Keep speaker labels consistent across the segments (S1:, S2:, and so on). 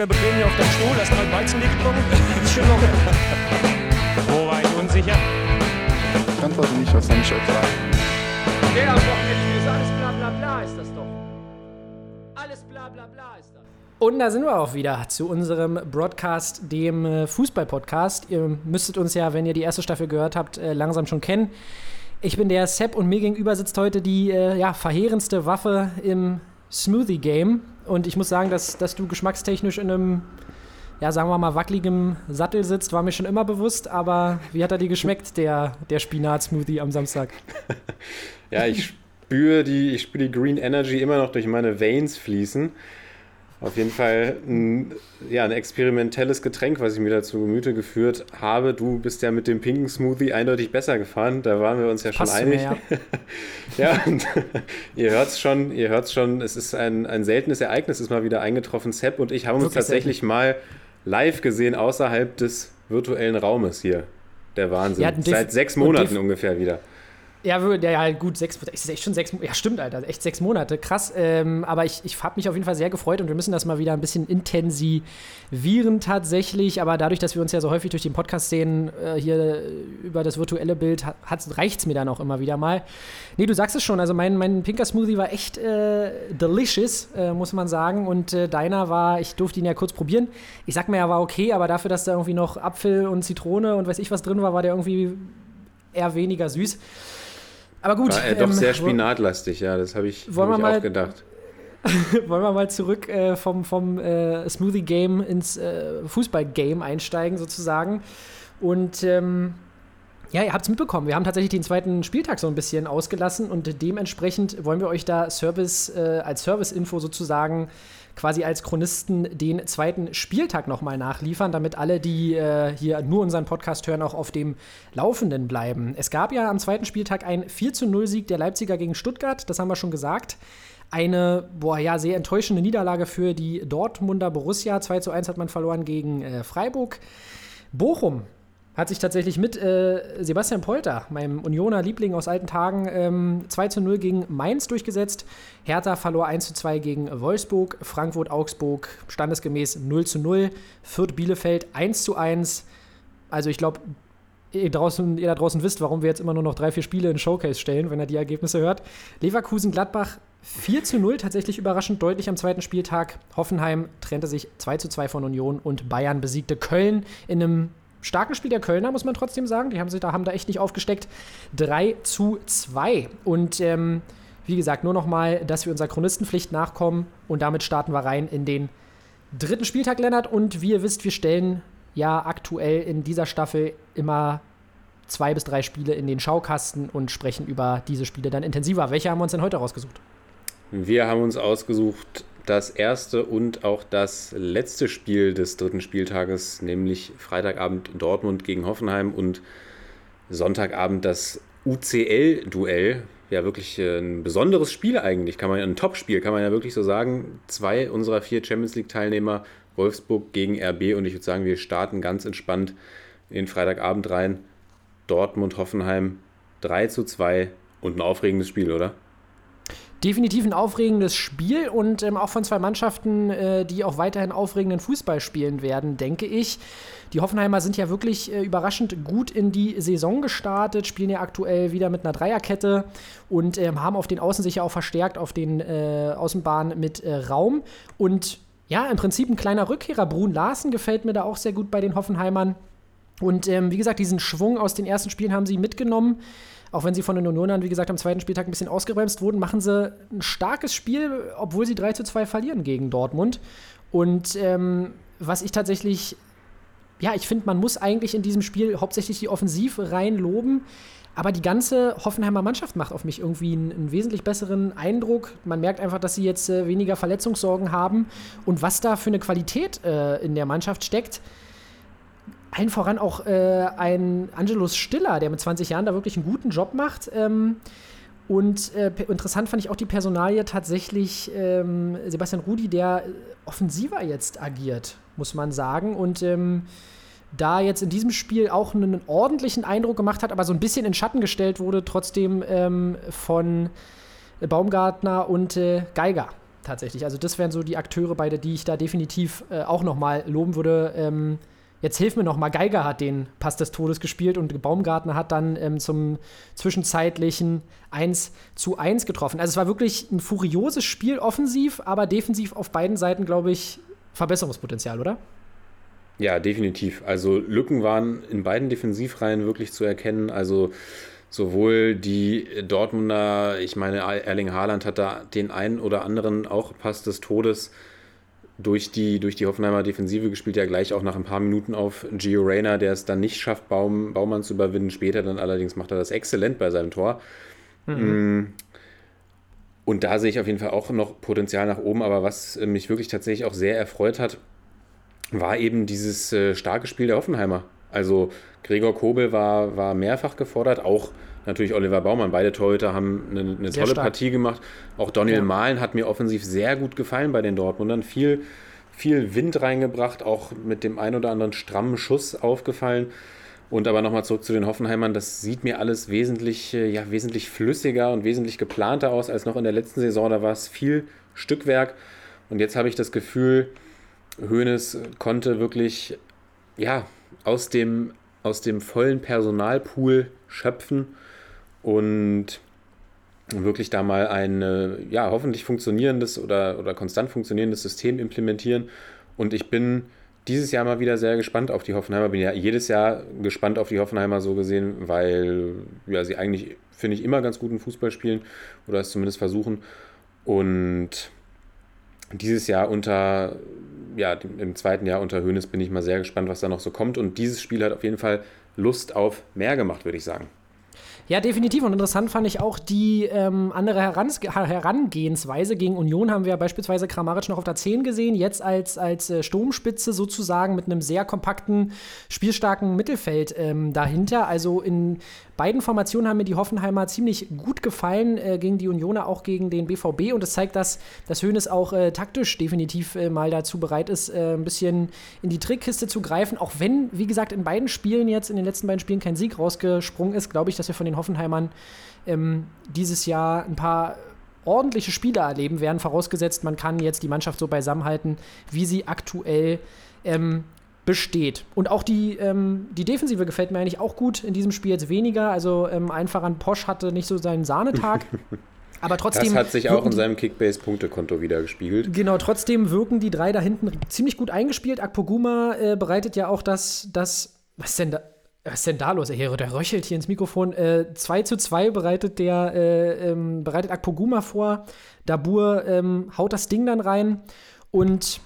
S1: locker bequem hier auf deinem Stuhl, hast mal Weizen getrunken. Ist schon locker. Wo war ich unsicher?
S2: Ich antworte nicht, was soll ich euch sagen?
S1: Der am Wochenende ist alles bla bla bla ist das doch. Alles bla bla bla ist das.
S3: Und da sind wir auch wieder zu unserem Broadcast, dem äh, Fußball-Podcast. Ihr müsstet uns ja, wenn ihr die erste Staffel gehört habt, äh, langsam schon kennen. Ich bin der Sepp und mir gegenüber sitzt heute die äh, ja, verheerendste Waffe im Smoothie-Game. Und ich muss sagen, dass, dass du geschmackstechnisch in einem, ja, sagen wir mal, wackeligen Sattel sitzt, war mir schon immer bewusst. Aber wie hat er dir geschmeckt, der, der Spinat-Smoothie am Samstag?
S4: Ja, ich spüre die, ich spüre die Green Energy immer noch durch meine Veins fließen. Auf jeden Fall ein, ja, ein experimentelles Getränk, was ich mir dazu Gemüte geführt habe. Du bist ja mit dem pinken Smoothie eindeutig besser gefahren. Da waren wir uns ja schon
S3: Passt
S4: einig.
S3: mir,
S4: ja, und ihr hört es schon, ihr hört's schon, es ist ein, ein seltenes Ereignis, ist mal wieder eingetroffen. Sepp und ich haben uns tatsächlich mal live gesehen außerhalb des virtuellen Raumes hier. Der Wahnsinn.
S3: Ja,
S4: Seit sechs Monaten ungefähr wieder.
S3: Ja, wür- ja, ja, gut, sechs, ist echt schon sechs, ja stimmt, Alter, echt sechs Monate, krass. Ähm, aber ich, ich habe mich auf jeden Fall sehr gefreut und wir müssen das mal wieder ein bisschen intensivieren tatsächlich. Aber dadurch, dass wir uns ja so häufig durch den Podcast sehen, äh, hier über das virtuelle Bild, reicht es mir dann auch immer wieder mal. Nee, du sagst es schon, also mein, mein pinker Smoothie war echt äh, delicious, äh, muss man sagen. Und äh, deiner war, ich durfte ihn ja kurz probieren. Ich sag mir, er war okay, aber dafür, dass da irgendwie noch Apfel und Zitrone und weiß ich was drin war, war der irgendwie eher weniger süß. Aber gut.
S4: War er doch
S3: ähm,
S4: sehr spinatlastig, ja, das habe ich,
S3: Wollen
S4: hab ich
S3: mal-
S4: auch gedacht.
S3: Wollen wir mal zurück äh, vom, vom äh, Smoothie-Game ins äh, Fußball-Game einsteigen, sozusagen. Und ähm, ja, ihr habt es mitbekommen. Wir haben tatsächlich den zweiten Spieltag so ein bisschen ausgelassen und dementsprechend wollen wir euch da Service, äh, als Service-Info sozusagen quasi als Chronisten den zweiten Spieltag nochmal nachliefern, damit alle, die äh, hier nur unseren Podcast hören, auch auf dem Laufenden bleiben. Es gab ja am zweiten Spieltag einen 4 zu 0 Sieg der Leipziger gegen Stuttgart, das haben wir schon gesagt. Eine, boah, ja, sehr enttäuschende Niederlage für die Dortmunder Borussia. 2 zu 1 hat man verloren gegen äh, Freiburg. Bochum hat sich tatsächlich mit äh, Sebastian Polter, meinem Unioner Liebling aus alten Tagen, ähm, 2 zu 0 gegen Mainz durchgesetzt. Hertha verlor 1 zu 2 gegen Wolfsburg. Frankfurt, Augsburg standesgemäß 0 zu 0. Fürth, Bielefeld 1 zu 1. Also ich glaube, ihr, ihr da draußen wisst, warum wir jetzt immer nur noch drei, vier Spiele in Showcase stellen, wenn ihr die Ergebnisse hört. Leverkusen, Gladbach 4 zu 0, tatsächlich überraschend deutlich am zweiten Spieltag. Hoffenheim trennte sich 2 zu 2 von Union und Bayern besiegte Köln in einem starken Spiel der Kölner, muss man trotzdem sagen. Die haben sich da, haben da echt nicht aufgesteckt. 3 zu 2. Und ähm, wie gesagt, nur noch mal, dass wir unserer Chronistenpflicht nachkommen und damit starten wir rein in den dritten Spieltag, Lennart. Und wie ihr wisst, wir stellen ja aktuell in dieser Staffel immer zwei bis drei Spiele in den Schaukasten und sprechen über diese Spiele dann intensiver. Welche haben wir uns denn heute rausgesucht?
S4: Wir haben uns ausgesucht das erste und auch das letzte Spiel des dritten Spieltages, nämlich Freitagabend Dortmund gegen Hoffenheim und Sonntagabend das UCL-Duell. Ja, wirklich äh, ein besonderes Spiel eigentlich, kann man ein Top-Spiel, kann man ja wirklich so sagen. Zwei unserer vier Champions League-Teilnehmer, Wolfsburg gegen RB und ich würde sagen, wir starten ganz entspannt in den Freitagabend rein. Dortmund, Hoffenheim 3 zu 2 und ein aufregendes Spiel, oder?
S3: Definitiv ein aufregendes Spiel und ähm, auch von zwei Mannschaften, äh, die auch weiterhin aufregenden Fußball spielen werden, denke ich. Die Hoffenheimer sind ja wirklich äh, überraschend gut in die Saison gestartet, spielen ja aktuell wieder mit einer Dreierkette und ähm, haben auf den Außen sich ja auch verstärkt auf den äh, Außenbahnen mit äh, Raum. Und ja, im Prinzip ein kleiner Rückkehrer. Brun Larsen gefällt mir da auch sehr gut bei den Hoffenheimern. Und ähm, wie gesagt, diesen Schwung aus den ersten Spielen haben sie mitgenommen. Auch wenn sie von den Unionern, wie gesagt, am zweiten Spieltag ein bisschen ausgebremst wurden, machen sie ein starkes Spiel, obwohl sie 3 zu 2 verlieren gegen Dortmund. Und ähm, was ich tatsächlich, ja, ich finde, man muss eigentlich in diesem Spiel hauptsächlich die Offensive rein loben. Aber die ganze Hoffenheimer Mannschaft macht auf mich irgendwie einen, einen wesentlich besseren Eindruck. Man merkt einfach, dass sie jetzt äh, weniger Verletzungssorgen haben. Und was da für eine Qualität äh, in der Mannschaft steckt, allen voran auch äh, ein Angelus Stiller, der mit 20 Jahren da wirklich einen guten Job macht. Ähm, und äh, interessant fand ich auch die Personalie tatsächlich ähm, Sebastian Rudi, der offensiver jetzt agiert, muss man sagen. Und ähm, da jetzt in diesem Spiel auch einen ordentlichen Eindruck gemacht hat, aber so ein bisschen in Schatten gestellt wurde, trotzdem ähm, von Baumgartner und äh, Geiger tatsächlich. Also das wären so die Akteure beide, die ich da definitiv äh, auch nochmal loben würde. Jetzt hilf mir nochmal, Geiger hat den Pass des Todes gespielt und Baumgartner hat dann ähm, zum zwischenzeitlichen 1 zu 1 getroffen. Also es war wirklich ein furioses Spiel offensiv, aber defensiv auf beiden Seiten, glaube ich, Verbesserungspotenzial, oder?
S4: Ja, definitiv. Also Lücken waren in beiden Defensivreihen wirklich zu erkennen. Also sowohl die Dortmunder, ich meine, Erling Haaland hat da den einen oder anderen auch Pass des Todes durch die, durch die Hoffenheimer Defensive gespielt, ja gleich auch nach ein paar Minuten auf Gio Reyna, der es dann nicht schafft, Baum, Baumann zu überwinden. Später dann allerdings macht er das exzellent bei seinem Tor. Mhm. Mm. Und da sehe ich auf jeden Fall auch noch Potenzial nach oben, aber was mich wirklich tatsächlich auch sehr erfreut hat, war eben dieses äh, starke Spiel der Hoffenheimer. Also Gregor Kobel war, war mehrfach gefordert, auch natürlich Oliver Baumann. Beide Torhüter haben eine, eine tolle stark. Partie gemacht. Auch Daniel ja. Mahlen hat mir offensiv sehr gut gefallen bei den Dortmundern. Viel, viel Wind reingebracht, auch mit dem ein oder anderen strammen Schuss aufgefallen. Und aber nochmal zurück zu den Hoffenheimern, das sieht mir alles wesentlich, äh, ja, wesentlich flüssiger und wesentlich geplanter aus als noch in der letzten Saison. Da war es viel Stückwerk. Und jetzt habe ich das Gefühl, Hoeneß konnte wirklich ja, aus, dem, aus dem vollen Personalpool schöpfen und wirklich da mal ein ja, hoffentlich funktionierendes oder, oder konstant funktionierendes System implementieren. Und ich bin dieses Jahr mal wieder sehr gespannt auf die Hoffenheimer. Bin ja jedes Jahr gespannt auf die Hoffenheimer so gesehen, weil ja, sie eigentlich, finde ich, immer ganz guten Fußball spielen oder es zumindest versuchen. Und dieses Jahr unter, ja, im zweiten Jahr unter Höhnes bin ich mal sehr gespannt, was da noch so kommt. Und dieses Spiel hat auf jeden Fall Lust auf mehr gemacht, würde ich sagen.
S3: Ja, definitiv. Und interessant fand ich auch die ähm, andere Herans Herangehensweise. Gegen Union haben wir beispielsweise Kramaric noch auf der 10 gesehen, jetzt als, als äh, Sturmspitze sozusagen mit einem sehr kompakten, spielstarken Mittelfeld ähm, dahinter. Also in beiden Formationen haben mir die Hoffenheimer ziemlich gut gefallen, äh, gegen die Unioner, auch gegen den BVB. Und das zeigt, dass, dass Hoeneß auch äh, taktisch definitiv äh, mal dazu bereit ist, äh, ein bisschen in die Trickkiste zu greifen. Auch wenn, wie gesagt, in beiden Spielen jetzt, in den letzten beiden Spielen kein Sieg rausgesprungen ist, glaube ich, dass wir von den Hoffenheimern ähm, dieses Jahr ein paar ordentliche Spiele erleben werden, vorausgesetzt, man kann jetzt die Mannschaft so beisammenhalten, wie sie aktuell ähm, besteht. Und auch die, ähm, die Defensive gefällt mir eigentlich auch gut. In diesem Spiel jetzt weniger. Also ähm, einfach an Posch hatte nicht so seinen Sahnetag. Aber trotzdem.
S4: Das hat sich auch in seinem Kickbase-Punktekonto wieder gespielt.
S3: Genau, trotzdem wirken die drei da hinten ziemlich gut eingespielt. Akpoguma äh, bereitet ja auch das, das. Was ist denn da? Was ist denn da los? Der, der röchelt hier ins Mikrofon. Äh, 2 zu 2 bereitet der, äh, ähm, bereitet Akpoguma vor. Dabur ähm, haut das Ding dann rein. Und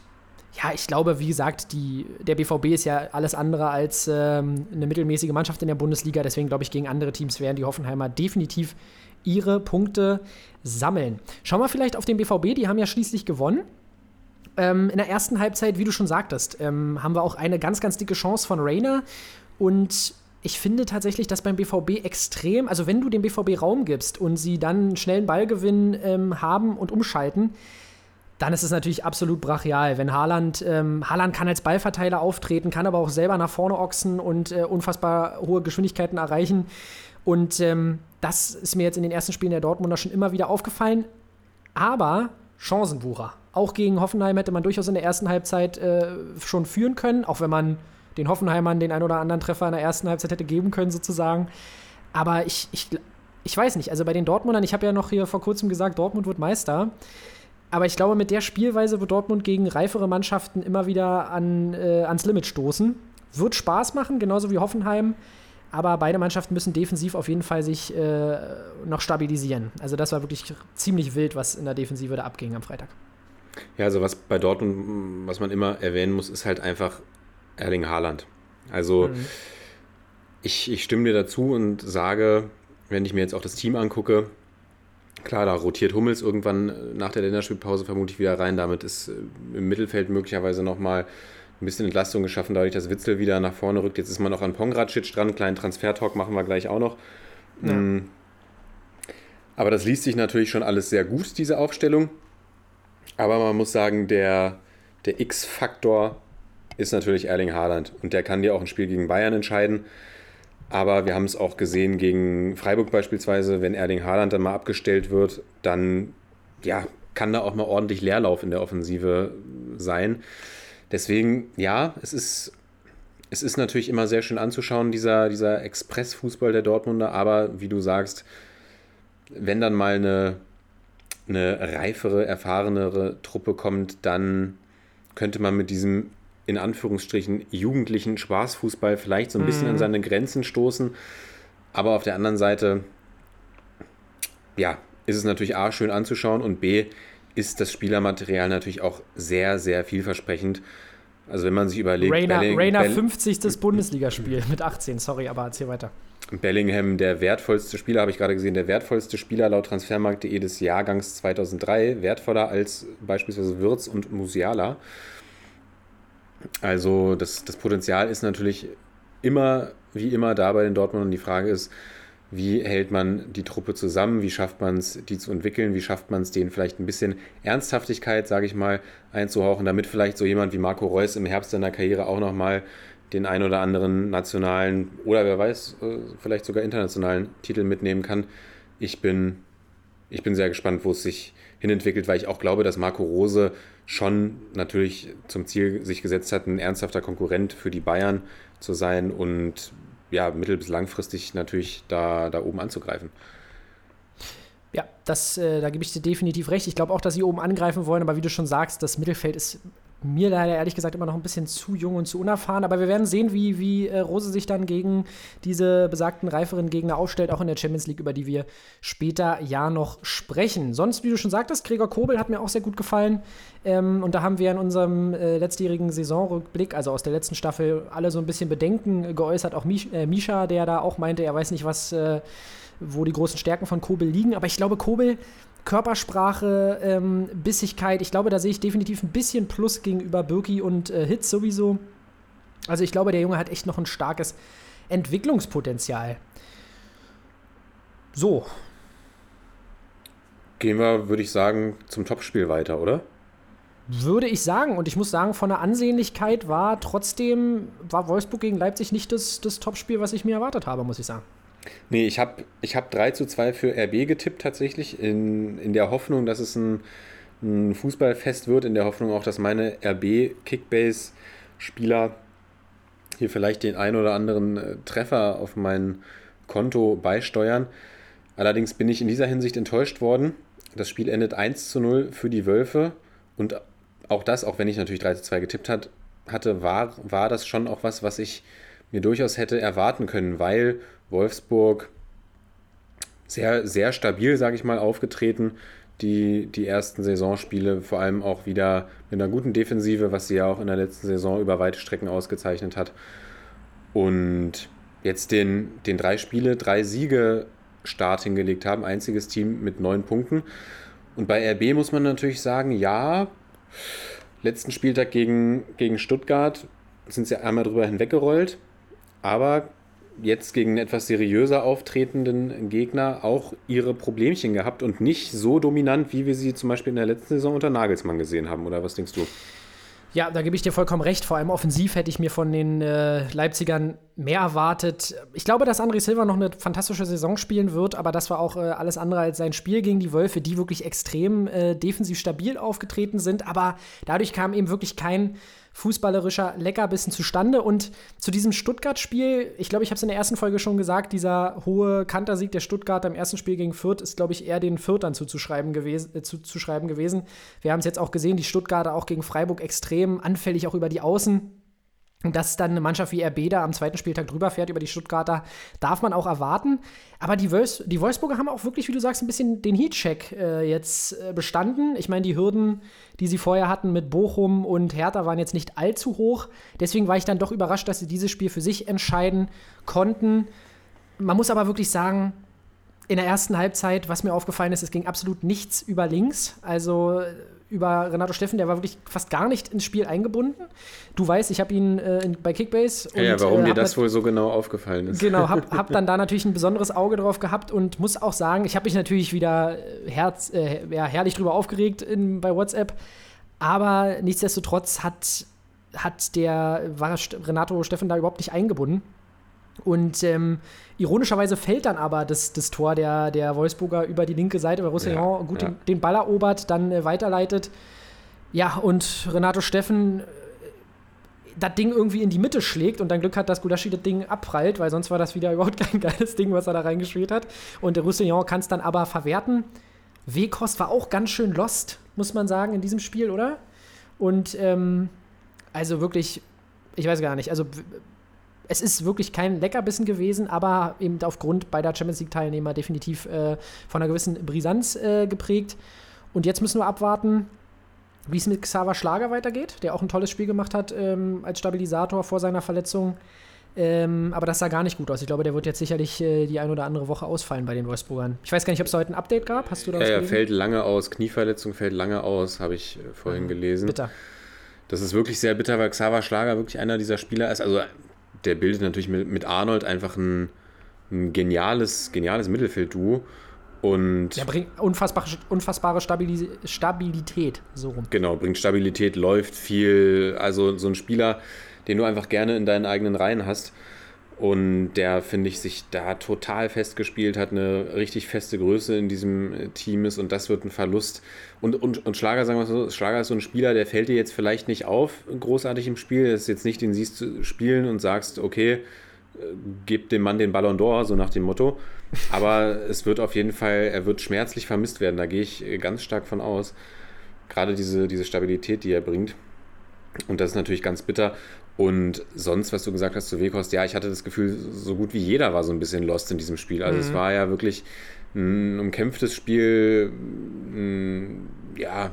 S3: ja, ich glaube, wie gesagt, die, der BVB ist ja alles andere als ähm, eine mittelmäßige Mannschaft in der Bundesliga. Deswegen glaube ich, gegen andere Teams werden die Hoffenheimer definitiv ihre Punkte sammeln. Schauen wir vielleicht auf den BVB. Die haben ja schließlich gewonnen. Ähm, in der ersten Halbzeit, wie du schon sagtest, ähm, haben wir auch eine ganz, ganz dicke Chance von Rainer. Und ich finde tatsächlich, dass beim BVB extrem, also wenn du dem BVB Raum gibst und sie dann einen schnellen Ballgewinn ähm, haben und umschalten, dann ist es natürlich absolut brachial. Wenn Haaland, ähm, Haaland kann als Ballverteiler auftreten, kann aber auch selber nach vorne ochsen und äh, unfassbar hohe Geschwindigkeiten erreichen. Und ähm, das ist mir jetzt in den ersten Spielen der Dortmunder schon immer wieder aufgefallen. Aber Chancenwucher. Auch gegen Hoffenheim hätte man durchaus in der ersten Halbzeit äh, schon führen können, auch wenn man den Hoffenheimern den ein oder anderen Treffer in der ersten Halbzeit hätte geben können, sozusagen. Aber ich, ich, ich weiß nicht, also bei den Dortmundern, ich habe ja noch hier vor kurzem gesagt, Dortmund wird Meister. Aber ich glaube, mit der Spielweise wird Dortmund gegen reifere Mannschaften immer wieder an, äh, ans Limit stoßen. Wird Spaß machen, genauso wie Hoffenheim. Aber beide Mannschaften müssen defensiv auf jeden Fall sich äh, noch stabilisieren. Also das war wirklich ziemlich wild, was in der Defensive da abging am Freitag.
S4: Ja, also was bei Dortmund, was man immer erwähnen muss, ist halt einfach Erling Haaland. Also mhm. ich, ich stimme dir dazu und sage, wenn ich mir jetzt auch das Team angucke, Klar, da rotiert Hummels irgendwann nach der Länderspielpause vermutlich wieder rein. Damit ist äh, im Mittelfeld möglicherweise nochmal ein bisschen Entlastung geschaffen, dadurch, dass Witzel wieder nach vorne rückt. Jetzt ist man noch an Pongracic dran. Kleinen Transfer-Talk machen wir gleich auch noch. Ja. Mm. Aber das liest sich natürlich schon alles sehr gut, diese Aufstellung. Aber man muss sagen, der, der X-Faktor ist natürlich Erling Haaland. Und der kann dir auch ein Spiel gegen Bayern entscheiden. Aber wir haben es auch gesehen gegen Freiburg beispielsweise, wenn Erling Haaland dann mal abgestellt wird, dann ja, kann da auch mal ordentlich Leerlauf in der Offensive sein. Deswegen, ja, es ist, es ist natürlich immer sehr schön anzuschauen, dieser, dieser Express-Fußball der Dortmunder. Aber wie du sagst, wenn dann mal eine, eine reifere, erfahrenere Truppe kommt, dann könnte man mit diesem in Anführungsstrichen jugendlichen Spaßfußball vielleicht so ein bisschen an seine Grenzen stoßen. Aber auf der anderen Seite, ja, ist es natürlich A, schön anzuschauen und B, ist das Spielermaterial natürlich auch sehr, sehr vielversprechend. Also wenn man sich überlegt,
S3: Rainer,
S4: Belling-
S3: Rainer
S4: Bell-
S3: 50. Bundesligaspiel mit 18, sorry, aber erzähl weiter.
S4: Bellingham, der wertvollste Spieler, habe ich gerade gesehen, der wertvollste Spieler laut Transfermarkt.de des Jahrgangs 2003, wertvoller als beispielsweise Wirtz und Musiala. Also das, das Potenzial ist natürlich immer, wie immer, da bei den Dortmundern. Die Frage ist, wie hält man die Truppe zusammen? Wie schafft man es, die zu entwickeln? Wie schafft man es, denen vielleicht ein bisschen Ernsthaftigkeit, sage ich mal, einzuhauchen, damit vielleicht so jemand wie Marco Reus im Herbst seiner Karriere auch nochmal den ein oder anderen nationalen oder wer weiß, äh, vielleicht sogar internationalen Titel mitnehmen kann. Ich bin, ich bin sehr gespannt, wo es sich hinentwickelt, weil ich auch glaube, dass Marco Rose schon natürlich zum Ziel sich gesetzt hat, ein ernsthafter Konkurrent für die Bayern zu sein und ja, mittel- bis langfristig natürlich da, da oben anzugreifen.
S3: Ja, das, äh, da gebe ich dir definitiv recht. Ich glaube auch, dass sie oben angreifen wollen, aber wie du schon sagst, das Mittelfeld ist mir leider ehrlich gesagt immer noch ein bisschen zu jung und zu unerfahren. Aber wir werden sehen, wie, wie äh, Rose sich dann gegen diese besagten reiferen Gegner aufstellt, auch in der Champions League, über die wir später ja noch sprechen. Sonst, wie du schon sagtest, Gregor Kobel hat mir auch sehr gut gefallen. Ähm, und da haben wir in unserem äh, letztjährigen Saisonrückblick, also aus der letzten Staffel, alle so ein bisschen Bedenken geäußert. Auch Misch, äh, Misha, der da auch meinte, er weiß nicht, was, äh, wo die großen Stärken von Kobel liegen. Aber ich glaube, Kobel Körpersprache, ähm, Bissigkeit. Ich glaube, da sehe ich definitiv ein bisschen Plus gegenüber Birki und äh, Hitz sowieso. Also ich glaube, der Junge hat echt noch ein starkes Entwicklungspotenzial. So,
S4: Gehen wir, würde ich sagen, zum Topspiel weiter, oder?
S3: würde ich sagen. Und ich muss sagen, von der Ansehnlichkeit war trotzdem, war Wolfsburg gegen Leipzig nicht das, das Topspiel, was ich mir erwartet habe, muss ich sagen.
S4: Nee, ich habe ich hab 3 zu 2 für RB getippt tatsächlich, in, in der Hoffnung, dass es ein, ein Fußballfest wird, in der Hoffnung auch, dass meine RB-Kickbase-Spieler hier vielleicht den ein oder anderen äh, Treffer auf mein Konto beisteuern. Allerdings bin ich in dieser Hinsicht enttäuscht worden. Das Spiel endet 1 zu 0 für die Wölfe und auch das, auch wenn ich natürlich 3 zu 2 getippt hat, hatte, war, war das schon auch was, was ich mir durchaus hätte erwarten können, weil Wolfsburg sehr, sehr stabil, sage ich mal, aufgetreten. Die, die ersten Saisonspiele vor allem auch wieder mit einer guten Defensive, was sie ja auch in der letzten Saison über weite Strecken ausgezeichnet hat. Und jetzt den, den drei Spiele, drei Siege Start hingelegt haben. Einziges Team mit neun Punkten. Und bei RB muss man natürlich sagen, ja, letzten Spieltag gegen, gegen Stuttgart sind sie einmal drüber hinweggerollt. Aber jetzt gegen etwas seriöser auftretenden Gegner auch ihre Problemchen gehabt und nicht so dominant, wie wir sie zum Beispiel in der letzten Saison unter Nagelsmann gesehen haben. Oder was denkst du?
S3: Ja, da gebe ich dir vollkommen recht. Vor allem offensiv hätte ich mir von den äh, Leipzigern mehr erwartet. Ich glaube, dass André Silva noch eine fantastische Saison spielen wird, aber das war auch äh, alles andere als sein Spiel gegen die Wölfe, die wirklich extrem äh, defensiv stabil aufgetreten sind. Aber dadurch kam eben wirklich kein fußballerischer Leckerbissen zustande. Und zu diesem Stuttgart-Spiel, ich glaube, ich habe es in der ersten Folge schon gesagt, dieser hohe Kantersieg der Stuttgarter im ersten Spiel gegen Fürth ist, glaube ich, eher den Fürthern zuzuschreiben gewesen. Äh, zuzuschreiben gewesen. Wir haben es jetzt auch gesehen, die Stuttgarter auch gegen Freiburg extrem anfällig auch über die Außen. Dass dann eine Mannschaft wie RB da am zweiten Spieltag drüber fährt über die Stuttgarter, darf man auch erwarten. Aber die, Wolfs die Wolfsburger haben auch wirklich, wie du sagst, ein bisschen den Heatcheck äh, jetzt äh, bestanden. Ich meine, die Hürden, die sie vorher hatten mit Bochum und Hertha, waren jetzt nicht allzu hoch. Deswegen war ich dann doch überrascht, dass sie dieses Spiel für sich entscheiden konnten. Man muss aber wirklich sagen, in der ersten Halbzeit, was mir aufgefallen ist, es ging absolut nichts über links. Also über Renato Steffen, der war wirklich fast gar nicht ins Spiel eingebunden. Du weißt, ich habe ihn äh, bei Kickbase.
S4: Ja, ja warum
S3: äh,
S4: dir das wohl so genau aufgefallen ist.
S3: Genau, hab, hab dann da natürlich ein besonderes Auge drauf gehabt und muss auch sagen, ich habe mich natürlich wieder herz, äh, ja, herrlich drüber aufgeregt in, bei WhatsApp. Aber nichtsdestotrotz hat hat der, war Renato Steffen da überhaupt nicht eingebunden. Und ähm, ironischerweise fällt dann aber das, das Tor der, der Wolfsburger über die linke Seite, weil Roussillon
S4: Ja,
S3: gut
S4: ja.
S3: Den, den Ball erobert, dann äh, weiterleitet. Ja, und Renato Steffen äh, das Ding irgendwie in die Mitte schlägt und dann Glück hat, dass Gudaschi das Ding abprallt, weil sonst war das wieder überhaupt kein geiles Ding, was er da reingespielt hat. Und der Roussillon kann es dann aber verwerten. Wekost war auch ganz schön lost, muss man sagen, in diesem Spiel, oder? Und ähm, also wirklich, ich weiß gar nicht, also es ist wirklich kein Leckerbissen gewesen, aber eben aufgrund beider Champions League-Teilnehmer definitiv äh, von einer gewissen Brisanz äh, geprägt. Und jetzt müssen wir abwarten, wie es mit Xaver Schlager weitergeht, der auch ein tolles Spiel gemacht hat ähm, als Stabilisator vor seiner Verletzung. Ähm, aber das sah gar nicht gut aus. Ich glaube, der wird jetzt sicherlich äh, die ein oder andere Woche ausfallen bei den Wolfsburgern. Ich weiß gar nicht, ob es heute ein Update gab. Hast du da
S4: Ja,
S3: gelesen?
S4: fällt lange aus, Knieverletzung fällt lange aus, habe ich äh, vorhin gelesen.
S3: Bitter.
S4: Das ist wirklich sehr bitter, weil Xaver Schlager wirklich einer dieser Spieler ist. Also der bildet natürlich mit, mit Arnold einfach ein, ein geniales, geniales Mittelfeldduo. Und
S3: Der bringt unfassbare, unfassbare Stabili Stabilität so rum.
S4: genau, bringt Stabilität, läuft viel. Also so ein Spieler, den du einfach gerne in deinen eigenen Reihen hast. Und der, finde ich, sich da total festgespielt hat, eine richtig feste Größe in diesem äh, Team ist und das wird ein Verlust. Und, und, und Schlager, sagen wir so, Schlager ist so ein Spieler, der fällt dir jetzt vielleicht nicht auf, großartig im Spiel. Das ist jetzt nicht, den siehst du spielen und sagst, okay, äh, gib dem Mann den Ballon d'Or, so nach dem Motto. Aber es wird auf jeden Fall, er wird schmerzlich vermisst werden, da gehe ich äh, ganz stark von aus. Gerade diese, diese Stabilität, die er bringt. Und das ist natürlich ganz bitter. Und sonst, was du gesagt hast zu Wekost, ja, ich hatte das Gefühl, so gut wie jeder war so ein bisschen lost in diesem Spiel. Also es war ja wirklich ein umkämpftes Spiel, ein, ja,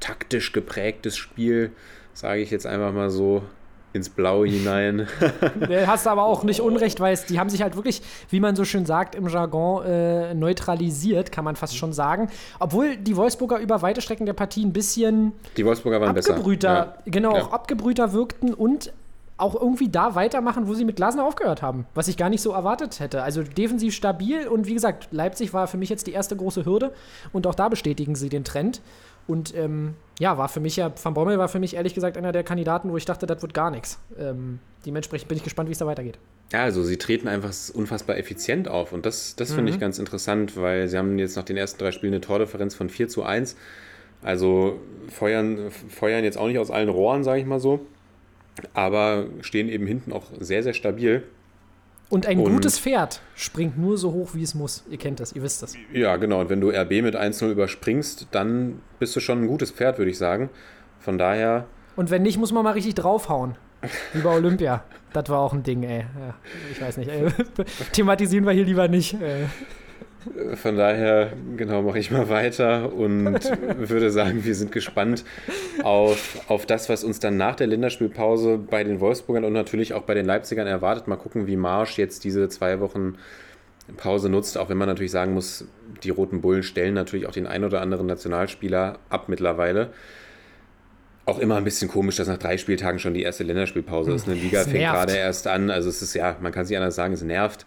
S4: taktisch geprägtes Spiel, sage ich jetzt einfach mal so ins Blaue hinein.
S3: Hast du aber auch nicht unrecht, weil es, die haben sich halt wirklich, wie man so schön sagt im Jargon, äh, neutralisiert, kann man fast schon sagen. Obwohl die Wolfsburger über weite Strecken der Partie ein bisschen
S4: Die Wolfsburger waren besser.
S3: abgebrühter,
S4: Ja.
S3: genau,
S4: Ja.
S3: auch abgebrühter wirkten und auch irgendwie da weitermachen, wo sie mit Glasner aufgehört haben, was ich gar nicht so erwartet hätte. Also defensiv stabil und wie gesagt, Leipzig war für mich jetzt die erste große Hürde und auch da bestätigen sie den Trend. Und ähm, ja, war für mich ja, Van Bommel war für mich ehrlich gesagt einer der Kandidaten, wo ich dachte, das wird gar nichts. Ähm, dementsprechend bin ich gespannt, wie es da weitergeht.
S4: Ja, also sie treten einfach unfassbar effizient auf und das, das finde ich ganz interessant, weil sie haben jetzt nach den ersten drei Spielen eine Tordifferenz von 4 zu 1. Also feuern, feuern jetzt auch nicht aus allen Rohren, sage ich mal so, aber stehen eben hinten auch sehr, sehr stabil.
S3: Und ein
S4: Und-
S3: gutes Pferd springt nur so hoch, wie es muss. Ihr kennt das, ihr wisst das.
S4: Ja, genau. Und wenn du RB mit 1-0 überspringst, dann bist du schon ein gutes Pferd, würde ich sagen. Von daher,
S3: Und wenn nicht, muss man mal richtig draufhauen. Wie bei Olympia. Das war auch ein Ding, ey. Ja, ich weiß nicht. Ey. Thematisieren wir hier lieber nicht. Äh.
S4: Von daher, genau, mache ich mal weiter und würde sagen, wir sind gespannt auf, auf das, was uns dann nach der Länderspielpause bei den Wolfsburgern und natürlich auch bei den Leipzigern erwartet. Mal gucken, wie Marsch jetzt diese zwei Wochen Pause nutzt, auch wenn man natürlich sagen muss, die Roten Bullen stellen natürlich auch den ein oder anderen Nationalspieler ab mittlerweile. Auch immer ein bisschen komisch, dass nach drei Spieltagen schon die erste Länderspielpause ist. Eine Liga
S3: Es
S4: fängt gerade erst an. Also es ist ja, man kann sich anders sagen, es nervt.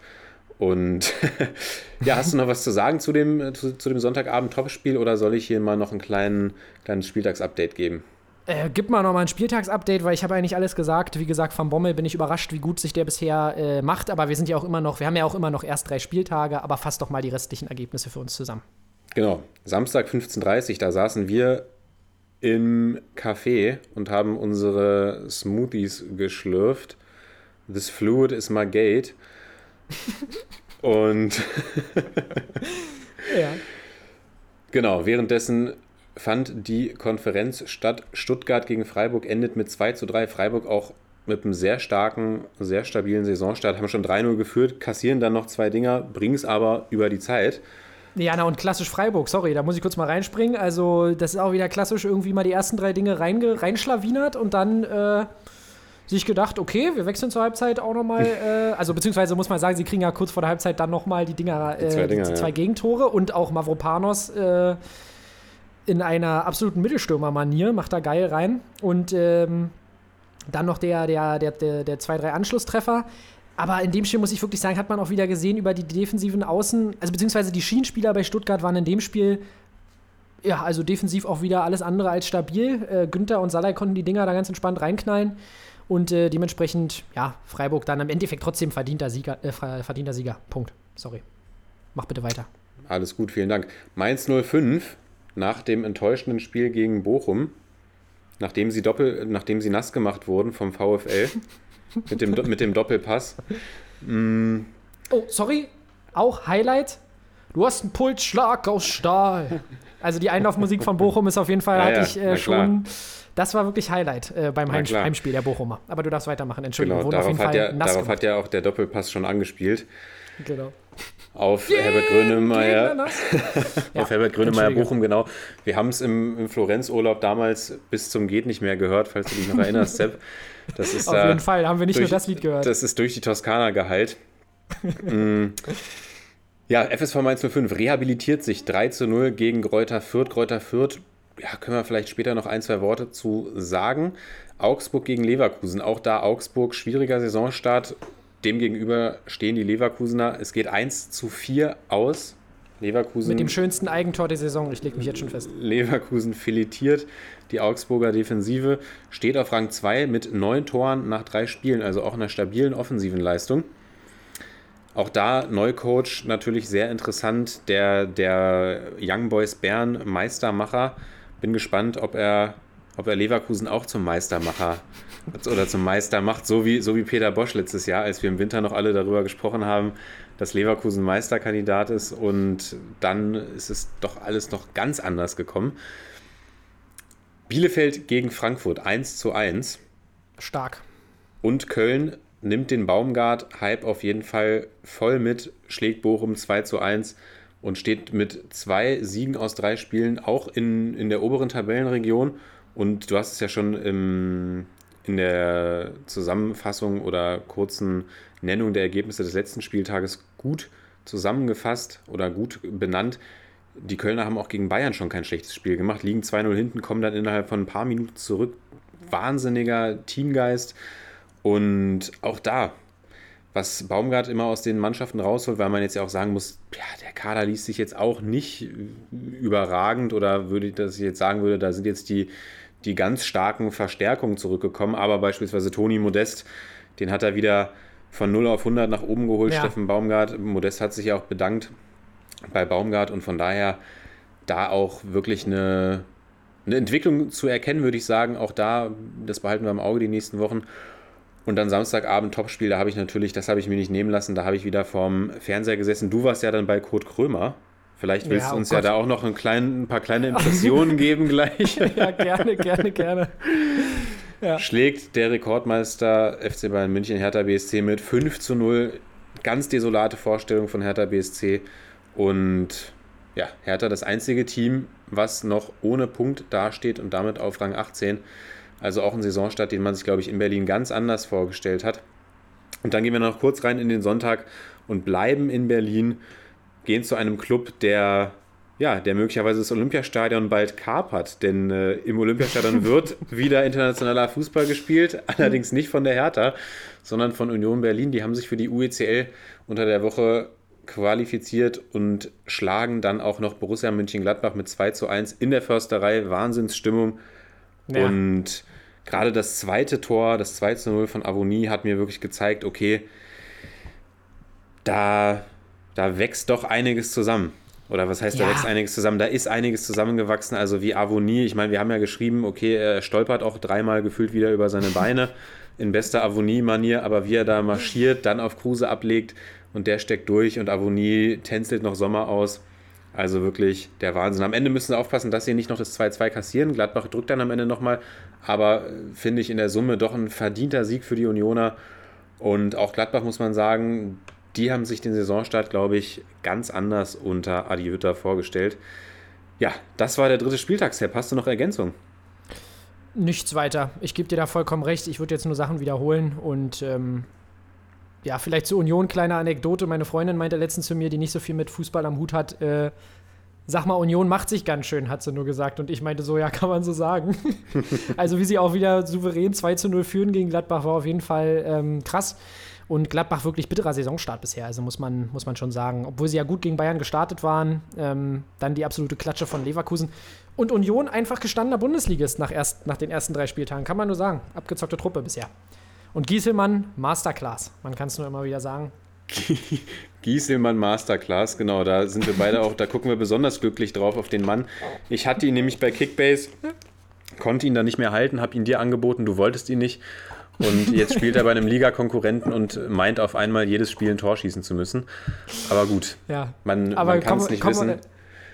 S4: Und ja, hast du noch was zu sagen zu dem, zu, zu dem Sonntagabend-Topspiel oder soll ich hier mal noch ein kleinen, kleines Spieltagsupdate geben?
S3: Äh, gib mal noch mal ein Spieltagsupdate, weil ich habe eigentlich alles gesagt. Wie gesagt, von Bommel bin ich überrascht, wie gut sich der bisher äh, macht. Aber wir sind ja auch immer noch, wir haben ja auch immer noch erst drei Spieltage, aber fasst doch mal die restlichen Ergebnisse für uns zusammen.
S4: Genau, Samstag 15.30 Uhr, da saßen wir im Café und haben unsere Smoothies geschlürft. This fluid is my gate. Und
S3: Ja.
S4: genau, währenddessen fand die Konferenz statt. Stuttgart gegen Freiburg endet mit 2 zu 3. Freiburg auch mit einem sehr starken, sehr stabilen Saisonstart, haben schon 3-0 geführt, kassieren dann noch zwei Dinger, bringen es aber über die Zeit.
S3: Ja, na und klassisch Freiburg, sorry, da muss ich kurz mal reinspringen. Also, das ist auch wieder klassisch irgendwie mal die ersten drei Dinge reinge reinschlawinert und dann äh, sich gedacht, okay, wir wechseln zur Halbzeit auch nochmal. Äh, also, beziehungsweise muss man sagen, sie kriegen ja kurz vor der Halbzeit dann nochmal die Dinger, äh,
S4: Die zwei Dinger,
S3: die
S4: ja.
S3: zwei Gegentore und auch Mavropanos äh, in einer absoluten Mittelstürmer-Manier macht da geil rein. Und ähm, dann noch der, der, der, der, der zwei, drei Anschlusstreffer. Aber in dem Spiel muss ich wirklich sagen, hat man auch wieder gesehen über die defensiven Außen, also beziehungsweise die Schienenspieler bei Stuttgart waren in dem Spiel ja, also defensiv auch wieder alles andere als stabil. Äh, Günther und Salai konnten die Dinger da ganz entspannt reinknallen. Und äh, dementsprechend, ja, Freiburg dann im Endeffekt trotzdem verdienter Sieger, äh, verdienter Sieger. Punkt. Sorry. Mach bitte weiter.
S4: Alles gut, vielen Dank. Mainz 05 nach dem enttäuschenden Spiel gegen Bochum, nachdem sie, doppel, nachdem sie nass gemacht wurden vom VfL mit, dem, mit dem Doppelpass. Mm,
S3: Oh, sorry. Auch Highlight. Du hast einen Pulsschlag aus Stahl. Also die Einlaufmusik von Bochum ist auf jeden Fall,
S4: Ja,
S3: hatte
S4: ja,
S3: ich äh, schon. Das war wirklich Highlight äh, beim Heim
S4: klar.
S3: Heimspiel der Bochumer. Aber du darfst weitermachen. Entschuldigung,
S4: genau, darauf,
S3: jeden
S4: hat
S3: Fall
S4: ja,
S3: nass
S4: darauf hat ja auch der Doppelpass schon angespielt.
S3: Genau.
S4: Auf Herbert Grönemeyer.
S3: nass.
S4: auf Herbert Grönemeyer. Bochum, genau. Wir haben es im, im Florenzurlaub damals bis zum Geht nicht mehr gehört, falls du dich noch erinnerst, Sepp. Das ist
S3: Auf
S4: da
S3: jeden Fall haben wir nicht
S4: durch-
S3: nur das Lied gehört.
S4: Das ist durch die Toskana geheilt. Mm. Ja, FSV Mainz 05 rehabilitiert sich 3 zu 0 gegen Greuther Fürth. Greuther Fürth, ja, können wir vielleicht später noch ein, zwei Worte zu sagen. Augsburg gegen Leverkusen. Auch da Augsburg, schwieriger Saisonstart. Demgegenüber stehen die Leverkusener. Es geht 1 zu 4 aus. Leverkusen
S3: Mit dem schönsten Eigentor der Saison. Ich lege mich jetzt schon fest.
S4: Leverkusen filetiert. Die Augsburger Defensive steht auf Rang 2 mit neun Toren nach drei Spielen, also auch einer stabilen offensiven Leistung. Auch da Neucoach natürlich sehr interessant, der, der Young Boys Bern Meistermacher. Bin gespannt, ob er, ob er Leverkusen auch zum Meistermacher oder zum Meister macht, so wie, so wie Peter Bosch letztes Jahr, als wir im Winter noch alle darüber gesprochen haben, dass Leverkusen Meisterkandidat ist und dann ist es doch alles noch ganz anders gekommen. Bielefeld gegen Frankfurt 1 zu 1
S3: Stark.
S4: und Köln nimmt den Baumgart-Hype auf jeden Fall voll mit, schlägt Bochum 2 zu 1 und steht mit zwei Siegen aus drei Spielen auch in, in der oberen Tabellenregion. Und du hast es ja schon im, in der Zusammenfassung oder kurzen Nennung der Ergebnisse des letzten Spieltages gut zusammengefasst oder gut benannt. Die Kölner haben auch gegen Bayern schon kein schlechtes Spiel gemacht, liegen 2-0 hinten, kommen dann innerhalb von ein paar Minuten zurück. Wahnsinniger Teamgeist. Und auch da, was Baumgart immer aus den Mannschaften rausholt, weil man jetzt ja auch sagen muss, ja, der Kader liest sich jetzt auch nicht überragend oder würde ich, dass ich jetzt sagen würde, da sind jetzt die, die ganz starken Verstärkungen zurückgekommen, aber beispielsweise Toni Modest, den hat er wieder von 0 auf 100 nach oben geholt,
S3: Ja.
S4: Steffen Baumgart. Modest hat sich ja auch bedankt bei Baumgart und von daher da auch wirklich eine, eine Entwicklung zu erkennen, würde ich sagen. Auch da, das behalten wir im Auge die nächsten Wochen. Und dann Samstagabend Topspiel, da habe ich natürlich, das habe ich mir nicht nehmen lassen, da habe ich wieder vorm Fernseher gesessen. Du warst ja dann bei Kurt Krömer. Vielleicht willst
S3: Ja,
S4: du
S3: oh
S4: uns ja
S3: Gott.
S4: da auch noch einen kleinen, ein paar kleine Impressionen geben gleich.
S3: Ja, gerne, gerne, gerne.
S4: Schlägt der Rekordmeister FC Bayern München Hertha BSC mit 5 zu 0. Ganz desolate Vorstellung von Hertha BSC. Und ja, Hertha das einzige Team, was noch ohne Punkt dasteht und damit auf Rang 18. Also auch ein Saisonstart, den man sich, glaube ich, in Berlin ganz anders vorgestellt hat. Und dann gehen wir noch kurz rein in den Sonntag und bleiben in Berlin, gehen zu einem Club, der, ja, der möglicherweise das Olympiastadion bald kapert. Denn äh, im Olympiastadion wird wieder internationaler Fußball gespielt, allerdings nicht von der Hertha, sondern von Union Berlin. Die haben sich für die UECL unter der Woche qualifiziert und schlagen dann auch noch Borussia Mönchengladbach mit 2 zu 1 in der Försterei. Wahnsinnsstimmung.
S3: Ja.
S4: Und gerade das zweite Tor, das 2 zu 0 von Avonie, hat mir wirklich gezeigt, okay, da, da wächst doch einiges zusammen. Oder was heißt, da
S3: Ja.
S4: wächst einiges zusammen? Da ist einiges zusammengewachsen. Also wie Avonie, ich meine, wir haben ja geschrieben, okay, er stolpert auch dreimal gefühlt wieder über seine Beine in bester Avonie-Manier, aber wie er da marschiert, dann auf Kruse ablegt und der steckt durch und Avonie tänzelt noch Sommer aus. Also wirklich der Wahnsinn. Am Ende müssen sie aufpassen, dass sie nicht noch das 2-2 kassieren. Gladbach drückt dann am Ende nochmal. Aber äh, finde ich in der Summe doch ein verdienter Sieg für die Unioner. Und auch Gladbach muss man sagen, die haben sich den Saisonstart, glaube ich, ganz anders unter Adi Hütter vorgestellt. Ja, das war der dritte Spieltagstep. Hast du noch Ergänzung?
S3: Nichts weiter. Ich gebe dir da vollkommen recht. Ich würde jetzt nur Sachen wiederholen und ähm, ja, vielleicht zur Union kleine Anekdote. Meine Freundin meinte letztens zu mir, die nicht so viel mit Fußball am Hut hat, äh, sag mal, Union macht sich ganz schön, hat sie nur gesagt. Und ich meinte so, ja, kann man so sagen. also wie sie auch wieder souverän 2 zu 0 führen gegen Gladbach, war auf jeden Fall ähm, krass. Und Gladbach wirklich bitterer Saisonstart bisher, also muss man, muss man schon sagen. Obwohl sie ja gut gegen Bayern gestartet waren, ähm, dann die absolute Klatsche von Leverkusen. Und Union einfach gestandener Bundesligist nach, erst, nach den ersten drei Spieltagen, kann man nur sagen. Abgezockte Truppe bisher. Und Gieselmann, Masterclass. Man kann es nur immer wieder sagen.
S4: Gieselmann Masterclass, genau, da sind wir beide auch, da gucken wir besonders glücklich drauf auf den Mann. Ich hatte ihn nämlich bei Kickbase, konnte ihn dann nicht mehr halten, habe ihn dir angeboten, du wolltest ihn nicht. Und jetzt spielt er bei einem Ligakonkurrenten und meint auf einmal jedes Spiel ein Tor schießen zu müssen. Aber gut,
S3: Ja.
S4: man, man kann es nicht
S3: komm-
S4: wissen.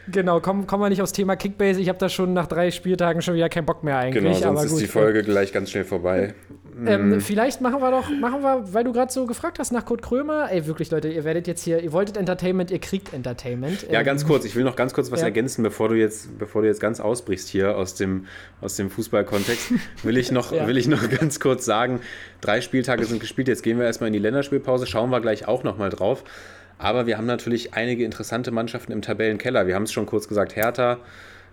S3: Genau, kommen komm wir nicht aufs Thema Kickbase. Ich habe da schon nach drei Spieltagen schon wieder keinen Bock mehr eigentlich.
S4: Genau, sonst ist die Folge gleich ganz schnell vorbei.
S3: Ähm, vielleicht machen wir doch, machen wir, weil du gerade so gefragt hast nach Kurt Krömer. Ey, wirklich, Leute, ihr werdet jetzt hier, ihr wolltet Entertainment, ihr kriegt Entertainment.
S4: Ja,
S3: Ähm,
S4: ganz kurz, ich will noch ganz kurz was
S3: Ja.
S4: ergänzen, bevor du jetzt, bevor du jetzt ganz ausbrichst hier aus dem, aus dem Fußballkontext, will ich noch,
S3: Ja.
S4: will ich noch ganz kurz sagen, drei Spieltage sind gespielt, jetzt gehen wir erstmal in die Länderspielpause, schauen wir gleich auch nochmal drauf. Aber wir haben natürlich einige interessante Mannschaften im Tabellenkeller. Wir haben es schon kurz gesagt, Hertha,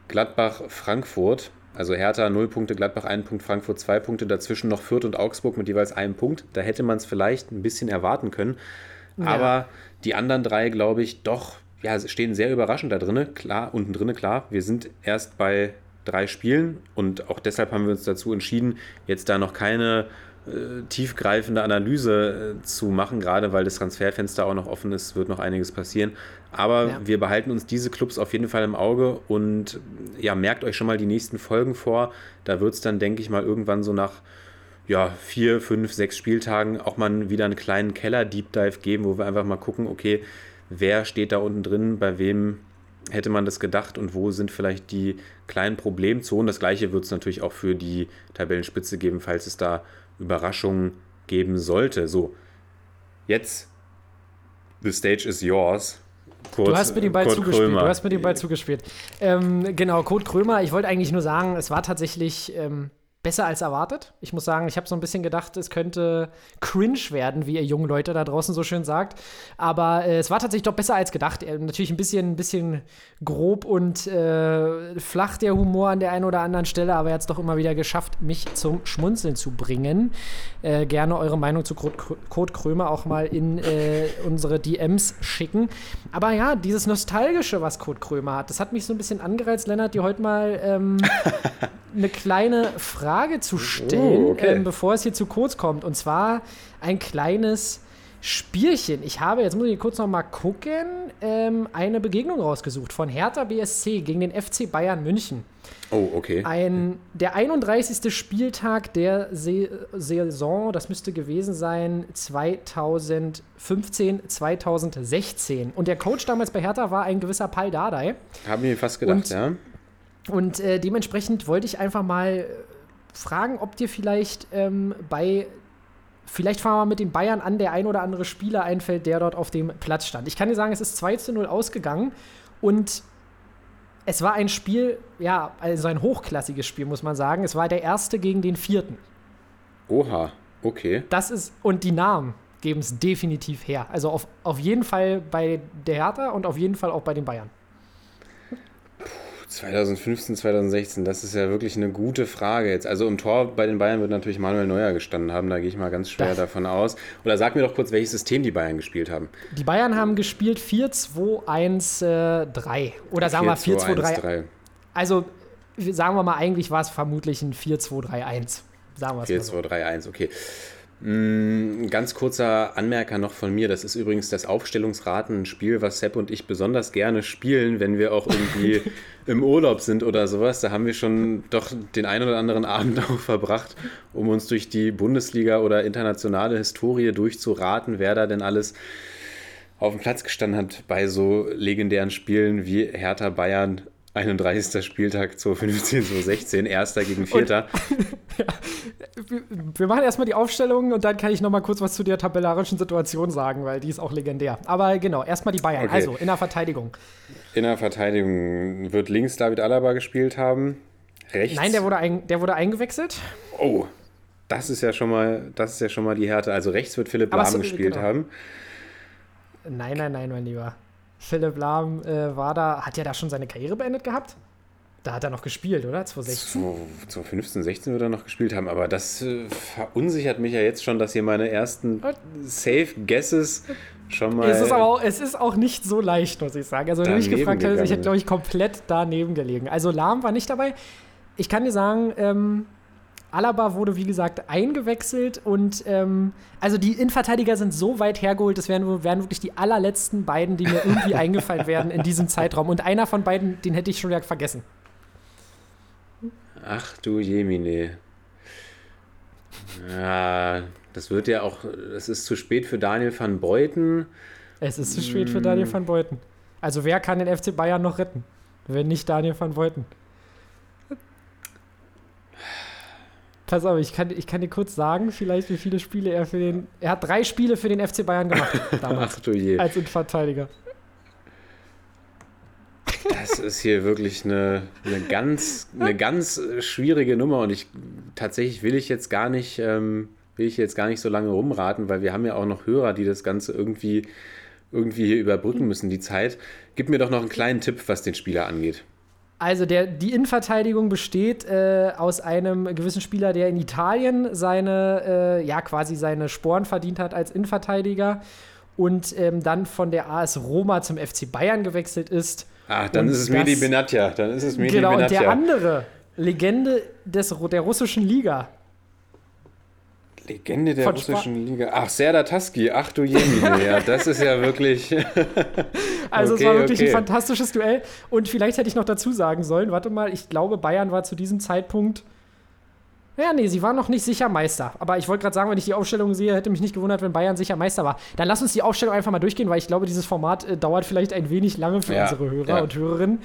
S4: Gladbach, Frankfurt. Also Hertha 0 Punkte, Gladbach 1 Punkt, Frankfurt 2 Punkte, dazwischen noch Fürth und Augsburg mit jeweils einem Punkt. Da hätte man es vielleicht ein bisschen erwarten können. Aber die anderen drei, glaube ich, doch, ja, stehen sehr überraschend da drin. Klar, unten drin, klar. Wir sind erst bei drei Spielen und auch deshalb haben wir uns dazu entschieden, jetzt da noch keine äh, tiefgreifende Analyse äh, zu machen, gerade weil das Transferfenster auch noch offen ist, wird noch einiges passieren. Aber
S3: Ja.
S4: wir behalten uns diese Clubs auf jeden Fall im Auge und ja, merkt euch schon mal die nächsten Folgen vor. Da wird es dann, denke ich mal, irgendwann so nach ja, vier, fünf, sechs Spieltagen auch mal wieder einen kleinen Keller-Deep Dive geben, wo wir einfach mal gucken, okay, wer steht da unten drin, bei wem hätte man das gedacht und wo sind vielleicht die kleinen Problemzonen. Das gleiche wird es natürlich auch für die Tabellenspitze geben, falls es da Überraschungen geben sollte. So, jetzt, the stage is yours. Kurt,
S3: Du hast mir den Ball
S4: Kurt
S3: zugespielt.
S4: Krömer.
S3: Du hast mir den Ball zugespielt. Ähm, genau, Kurt Krömer. Ich wollte eigentlich nur sagen, es war tatsächlich ähm, besser als erwartet. Ich muss sagen, ich habe so ein bisschen gedacht, es könnte cringe werden, wie ihr jungen Leute da draußen so schön sagt. Aber äh, es war tatsächlich doch besser als gedacht. Äh, natürlich ein bisschen, ein bisschen grob und äh, flach der Humor an der einen oder anderen Stelle, aber er hat es doch immer wieder geschafft, mich zum Schmunzeln zu bringen. Äh, gerne eure Meinung zu Kurt Krömer auch mal in äh, unsere DMs schicken. Aber ja, dieses Nostalgische, was Kurt Krömer hat, das hat mich so ein bisschen angereizt, Lennart, dir heute mal ähm, eine kleine Frage zu stellen,
S4: Oh, okay.
S3: ähm, bevor es hier zu kurz kommt. Und zwar ein kleines Spielchen. Ich habe, jetzt muss ich kurz noch mal gucken, ähm, eine Begegnung rausgesucht von Hertha BSC gegen den FC Bayern München.
S4: Oh, okay.
S3: Ein, der 31. Spieltag der Se Saison, das müsste gewesen sein 2015, 2016. Und der Coach damals bei Hertha war ein gewisser Paul Dardai.
S4: Haben wir fast gedacht,
S3: Und-
S4: ja.
S3: Und äh, dementsprechend wollte ich einfach mal äh, fragen, ob dir vielleicht ähm, bei, vielleicht fangen wir mal mit den Bayern an, der ein oder andere Spieler einfällt, der dort auf dem Platz stand. Ich kann dir sagen, es ist 2 zu 0 ausgegangen und es war ein Spiel, ja, also ein hochklassiges Spiel, muss man sagen. Es war der erste gegen den vierten.
S4: Oha, okay.
S3: Das ist, und die Namen geben es definitiv her. Also auf, auf jeden Fall bei der Hertha und auf jeden Fall auch bei den Bayern.
S4: 2015, 2016, das ist ja wirklich eine gute Frage jetzt. Also im Tor bei den Bayern wird natürlich Manuel Neuer gestanden haben, da gehe ich mal ganz schwer
S3: Das-
S4: davon aus. Oder sag mir doch kurz, welches System die Bayern gespielt haben.
S3: Die Bayern haben gespielt 4-2-1-3. Oder sagen wir 4-2-3.
S4: 3.
S3: Also, sagen wir mal, eigentlich war es vermutlich ein 4-2-3-1. Sagen wir es
S4: 4,
S3: mal so.
S4: 2, 3, 1, okay. Mm, Ganz kurzer Anmerker noch von mir. Das ist übrigens das Aufstellungsraten, ein Spiel, was Sepp und ich besonders gerne spielen, wenn wir auch irgendwie im Urlaub sind oder sowas. Da haben wir schon doch den einen oder anderen Abend auch verbracht, um uns durch die Bundesliga oder internationale Historie durchzuraten, wer da denn alles auf dem Platz gestanden hat bei so legendären Spielen wie Hertha Bayern. 31. Spieltag 2015, 2016, erster gegen vierter.
S3: Wir- Wir machen erstmal die Aufstellung und dann kann ich noch mal kurz was zu der tabellarischen Situation sagen, weil die ist auch legendär. Aber genau, erstmal die Bayern.
S4: Okay.
S3: Also, in der Verteidigung.
S4: In der Verteidigung wird links David Alaba gespielt haben. Rechts.
S3: Nein, der wurde, ein, der wurde eingewechselt.
S4: Oh, das ist ja schon mal, das ist ja schon mal die Härte. Also rechts wird Philipp Lahm
S3: so-
S4: gespielt
S3: genau.
S4: haben.
S3: Nein, nein, nein, mein Lieber. Philipp Lahm äh, war da, hat ja da schon seine Karriere beendet gehabt? Da hat er noch gespielt, oder? 2016?
S4: 2015, 16 wird er noch gespielt haben, aber das äh, verunsichert mich ja jetzt schon, dass hier meine ersten Safe Guesses schon mal.
S3: Es ist, aber auch, es ist auch nicht so leicht, muss ich sagen. Also, wenn du mich gefragt hättest, ich hätte, glaube ich, komplett daneben gelegen. Also, Lahm war nicht dabei. Ich kann dir sagen, ähm, Alaba wurde, wie gesagt, eingewechselt und ähm, also die Innenverteidiger sind so weit hergeholt, das wären, wären wirklich die allerletzten beiden, die mir irgendwie eingefallen wären in diesem Zeitraum. Und einer von beiden, den hätte ich schon wieder vergessen.
S4: Ach du Jemine. Ja, das wird ja auch. Das ist zu spät für Daniel van Beuten.
S3: Es ist zu spät für Daniel van Beuten. Also wer kann den FC Bayern noch retten, wenn nicht Daniel van Beuten? Pass auf, ich kann, ich kann dir kurz sagen, vielleicht wie viele Spiele er für den. Er hat drei Spiele für den FC Bayern gemacht damals
S4: Ach du je.
S3: als Innenverteidiger.
S4: Das ist hier wirklich eine, eine, ganz, eine ganz schwierige Nummer und ich tatsächlich will ich jetzt gar nicht, ähm, will ich jetzt gar nicht so lange rumraten, weil wir haben ja auch noch Hörer, die das Ganze irgendwie, irgendwie hier überbrücken müssen, die Zeit. Gib mir doch noch einen kleinen Tipp, was den Spieler angeht.
S3: Also der, die Innenverteidigung besteht äh, aus einem gewissen Spieler, der in Italien seine, äh, ja quasi seine Sporen verdient hat als Innenverteidiger und ähm, dann von der AS Roma zum FC Bayern gewechselt ist.
S4: Ach, dann
S3: Und
S4: ist es Medi Benatia. Dann ist es Medi
S3: genau, und der
S4: Benatia.
S3: andere, Legende des, der russischen Liga.
S4: Legende der
S3: Von
S4: russischen Liga. Ach, Serdar Taski. Ach du Jemine. ja, das ist ja wirklich.
S3: Also
S4: Okay,
S3: es war wirklich
S4: okay.
S3: ein fantastisches Duell. Und vielleicht hätte ich noch dazu sagen sollen, warte mal, ich glaube, Bayern war zu diesem Zeitpunkt. Ja, nee, sie waren noch nicht sicher Meister. Aber ich wollte gerade sagen, wenn ich die Aufstellung sehe, hätte mich nicht gewundert, wenn Bayern sicher Meister war. Dann lass uns die Aufstellung einfach mal durchgehen, weil ich glaube, dieses Format äh, dauert vielleicht ein wenig lange für
S4: Ja,
S3: unsere Hörer
S4: ja.
S3: und Hörerinnen.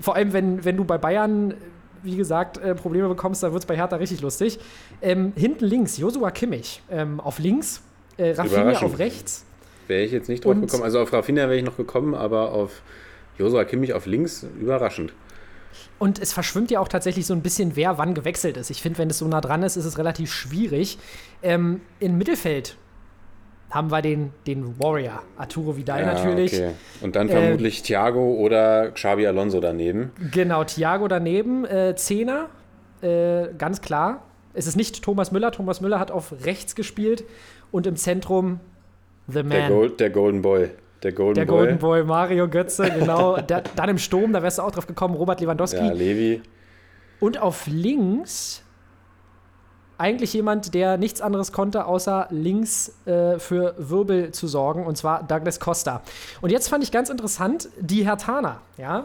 S3: Vor allem, wenn, wenn du bei Bayern, wie gesagt, äh, Probleme bekommst, dann wird es bei Hertha richtig lustig. Ähm, hinten links, Josua Kimmich. Ähm, auf links, äh, Rafinha auf rechts.
S4: Wäre ich jetzt nicht drauf
S3: Und-
S4: gekommen. Also auf Rafinha wäre ich noch gekommen, aber auf Josua Kimmich auf links überraschend.
S3: Und es verschwimmt ja auch tatsächlich so ein bisschen, wer wann gewechselt ist. Ich finde, wenn es so nah dran ist, ist es relativ schwierig. Ähm, Im Mittelfeld haben wir den, den Warrior, Arturo Vidal natürlich.
S4: Okay. Und dann
S3: Äh,
S4: vermutlich Thiago oder Xabi Alonso daneben.
S3: Genau, Thiago daneben, äh, Zehner, äh, ganz klar. Es ist nicht Thomas Müller. Thomas Müller hat auf rechts gespielt und im Zentrum The Man.
S4: Der, Gold, der Golden Boy. Der Golden
S3: Der
S4: Boy.
S3: Golden Boy, Mario Götze, genau. da, dann im Sturm, da wärst du auch drauf gekommen, Robert Lewandowski.
S4: Ja, Levi.
S3: Und auf links eigentlich jemand, der nichts anderes konnte, außer links äh, für Wirbel zu sorgen, und zwar Douglas Costa. Und jetzt fand ich ganz interessant, die Hertaner, ja.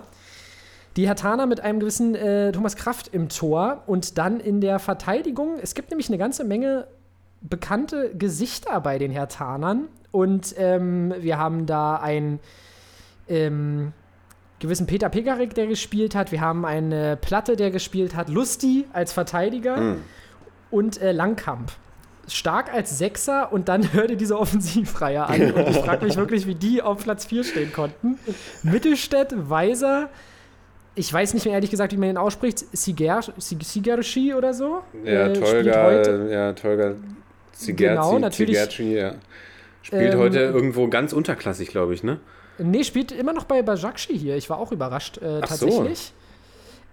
S3: Die Hertaner mit einem gewissen äh, Thomas Kraft im Tor und dann in der Verteidigung. Es gibt nämlich eine ganze Menge bekannte Gesichter bei den Hertanern. Und ähm, wir haben da einen ähm, gewissen Peter Pegarik, der gespielt hat. Wir haben eine Platte, der gespielt hat. Lusti als Verteidiger
S4: Hm.
S3: Und äh, Langkamp. Stark als Sechser und dann hörte diese Offensivreihe an. Und ich frage mich wirklich, wie die auf Platz 4 stehen konnten. Mittelstädt, Weiser, ich weiß nicht mehr ehrlich gesagt, wie man ihn ausspricht, Siger, Sig- Sigerci oder so.
S4: Ja,
S3: äh,
S4: Tolga,
S3: heute.
S4: ja, Tolga Zigerzi,
S3: Genau, natürlich.
S4: Zigerci, ja. Spielt
S3: Ähm,
S4: heute irgendwo ganz unterklassig, glaube ich, ne?
S3: Nee, spielt immer noch bei Bajakshi hier. Ich war auch überrascht, äh,
S4: Ach so.
S3: tatsächlich.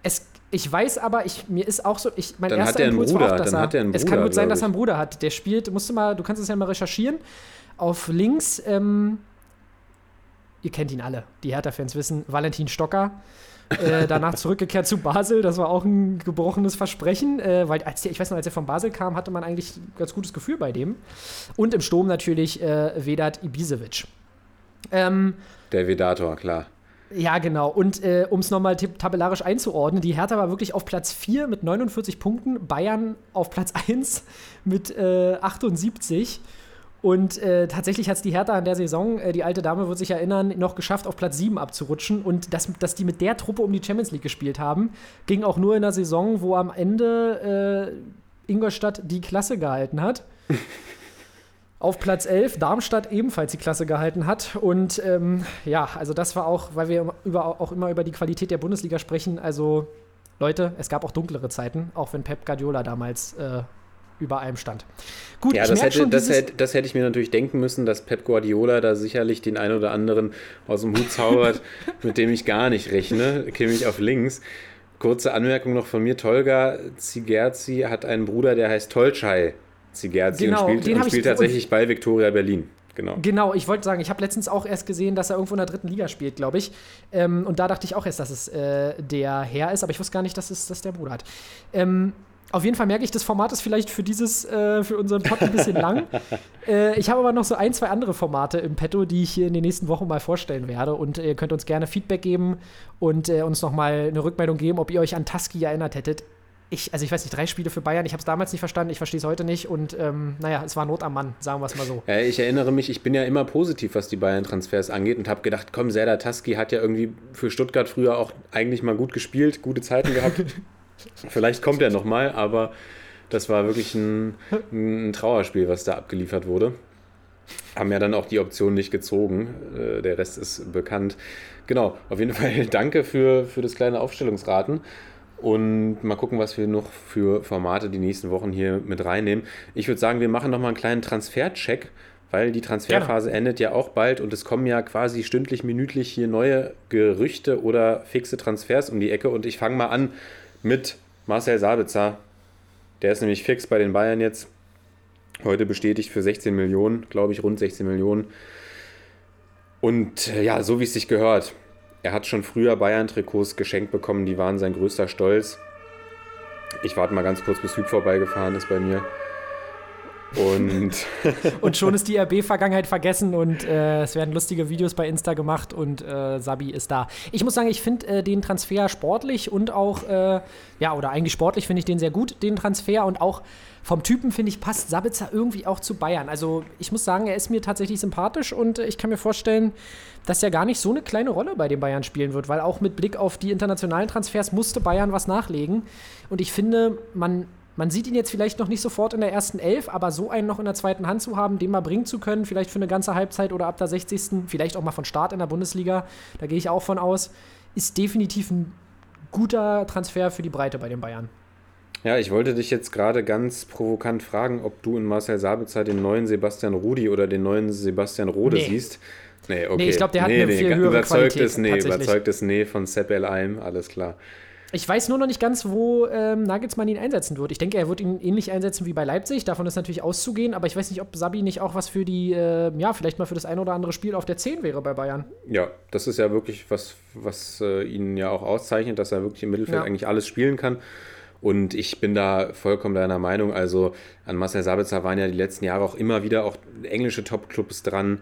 S3: Es, ich weiß aber, ich, mir ist auch so, ich, mein
S4: Dann
S3: erster
S4: hat er einen
S3: Impuls war
S4: Bruder,
S3: auch, dass er,
S4: hat er
S3: es kann gut sein, dass er einen Bruder hat. Der spielt, musst du mal, du kannst es ja mal recherchieren. Auf links, ähm, ihr kennt ihn alle, die Hertha-Fans wissen, Valentin Stocker. äh, danach zurückgekehrt zu Basel, das war auch ein gebrochenes Versprechen, äh, weil als der, ich weiß noch, als er von Basel kam, hatte man eigentlich ein ganz gutes Gefühl bei dem. Und im Sturm natürlich äh, Vedat Ibisevic. Ähm,
S4: Der Vedator, klar.
S3: Ja, genau. Und äh, um es nochmal tabellarisch einzuordnen, die Hertha war wirklich auf Platz 4 mit 49 Punkten, Bayern auf Platz 1 mit äh, 78. Und äh, tatsächlich hat es die Hertha in der Saison, äh, die alte Dame wird sich erinnern, noch geschafft, auf Platz 7 abzurutschen. Und dass, dass die mit der Truppe um die Champions League gespielt haben, ging auch nur in der Saison, wo am Ende äh, Ingolstadt die Klasse gehalten hat. Auf Platz 11 Darmstadt ebenfalls die Klasse gehalten hat. Und ähm, ja, also das war auch, weil wir über, auch immer über die Qualität der Bundesliga sprechen. Also Leute, es gab auch dunklere Zeiten, auch wenn Pep Guardiola damals äh, über allem stand. Gut,
S4: Ja,
S3: ich
S4: das hätte,
S3: schon,
S4: das, hätte, das hätte ich mir natürlich denken müssen, dass Pep Guardiola da sicherlich den einen oder anderen aus dem Hut zaubert, mit dem ich gar nicht rechne. Kimmich auf links. Kurze Anmerkung noch von mir. Tolga Zigerzi hat einen Bruder, der heißt Tolchai Zigerzi
S3: Genau,
S4: und spielt,
S3: den
S4: und spielt tatsächlich bei Viktoria Berlin. Genau.
S3: Genau, ich wollte sagen, ich habe letztens auch erst gesehen, dass er irgendwo in der dritten Liga spielt, glaube ich. Ähm, und da dachte ich auch erst, dass es äh, der Herr ist, aber ich wusste gar nicht, dass es dass der Bruder hat. Ähm, auf jeden Fall merke ich, das Format ist vielleicht für dieses, äh, für unseren Pod ein bisschen lang. Äh, ich habe aber noch so ein, zwei andere Formate im Petto, die ich hier in den nächsten Wochen mal vorstellen werde. Und ihr könnt uns gerne Feedback geben und äh, uns noch mal eine Rückmeldung geben, ob ihr euch an Taski erinnert hättet. Ich, also ich weiß nicht, drei Spiele für Bayern, ich habe es damals nicht verstanden, ich verstehe es heute nicht. Und ähm, naja, es war Not am Mann, sagen wir es mal so.
S4: Äh, ich erinnere mich, ich bin ja immer positiv, was die Bayern-Transfers angeht und habe gedacht, komm, Serdar Taski hat ja irgendwie für Stuttgart früher auch eigentlich mal gut gespielt, gute Zeiten gehabt. Vielleicht kommt er nochmal, aber das war wirklich ein, ein Trauerspiel, was da abgeliefert wurde. Haben ja dann auch die Option nicht gezogen. Äh, Der Rest ist bekannt. Genau, auf jeden Fall danke für, für das kleine Aufstellungsraten. Und mal gucken, was wir noch für Formate die nächsten Wochen hier mit reinnehmen. Ich würde sagen, wir machen nochmal einen kleinen Transfercheck, weil die Transferphase endet ja auch bald und es kommen ja quasi stündlich, minütlich hier neue Gerüchte oder fixe Transfers um die Ecke. Und ich fange mal an mit Marcel Sabitzer. Der ist nämlich fix bei den Bayern jetzt. Heute bestätigt für 16 Millionen, glaube ich, rund 16 Millionen. Und äh, ja, so wie es sich gehört. Er hat schon früher Bayern-Trikots geschenkt bekommen, die waren sein größter Stolz. Ich warte mal ganz kurz, bis Hüb vorbeigefahren ist bei mir. Und
S3: Und schon ist die RB-Vergangenheit vergessen und äh, es werden lustige Videos bei Insta gemacht und äh, Sabi ist da. Ich muss sagen, ich finde äh, den Transfer sportlich und auch, äh, ja, oder eigentlich sportlich finde ich den sehr gut, den Transfer und auch vom Typen finde ich, passt Sabitzer irgendwie auch zu Bayern. Also ich muss sagen, er ist mir tatsächlich sympathisch und äh, ich kann mir vorstellen, dass er gar nicht so eine kleine Rolle bei den Bayern spielen wird, weil auch mit Blick auf die internationalen Transfers musste Bayern was nachlegen. Und ich finde, man man sieht ihn jetzt vielleicht noch nicht sofort in der ersten Elf, aber so einen noch in der zweiten Hand zu haben, den mal bringen zu können, vielleicht für eine ganze Halbzeit oder ab der 60. Vielleicht auch mal von Start in der Bundesliga, da gehe ich auch von aus, ist definitiv ein guter Transfer für die Breite bei den Bayern.
S4: ja, ich wollte dich jetzt gerade ganz provokant fragen, ob du in Marcel Sabitzer den neuen Sebastian Rudi oder den neuen Sebastian Rode
S3: Nee.
S4: siehst. Nee, okay.
S3: Nee, ich glaub, der hat eine viel höhere
S4: überzeugtes
S3: Qualität,
S4: Nee, überzeugtes Nee von Sepp El Aim, alles klar.
S3: Ich weiß nur noch nicht ganz, wo ähm, Nagelsmann ihn einsetzen wird. Ich denke, er wird ihn ähnlich einsetzen wie bei Leipzig. Davon ist natürlich auszugehen, aber ich weiß nicht, ob Sabi nicht auch was für die, äh, ja, vielleicht mal für das ein oder andere Spiel auf der 10 wäre bei Bayern.
S4: Ja, das ist ja wirklich was, was äh, ihn ja auch auszeichnet, dass er wirklich im Mittelfeld
S3: Ja.
S4: eigentlich alles spielen kann. Und ich bin da vollkommen deiner Meinung. Also an Marcel Sabitzer waren ja die letzten Jahre auch immer wieder auch englische Top-Clubs dran.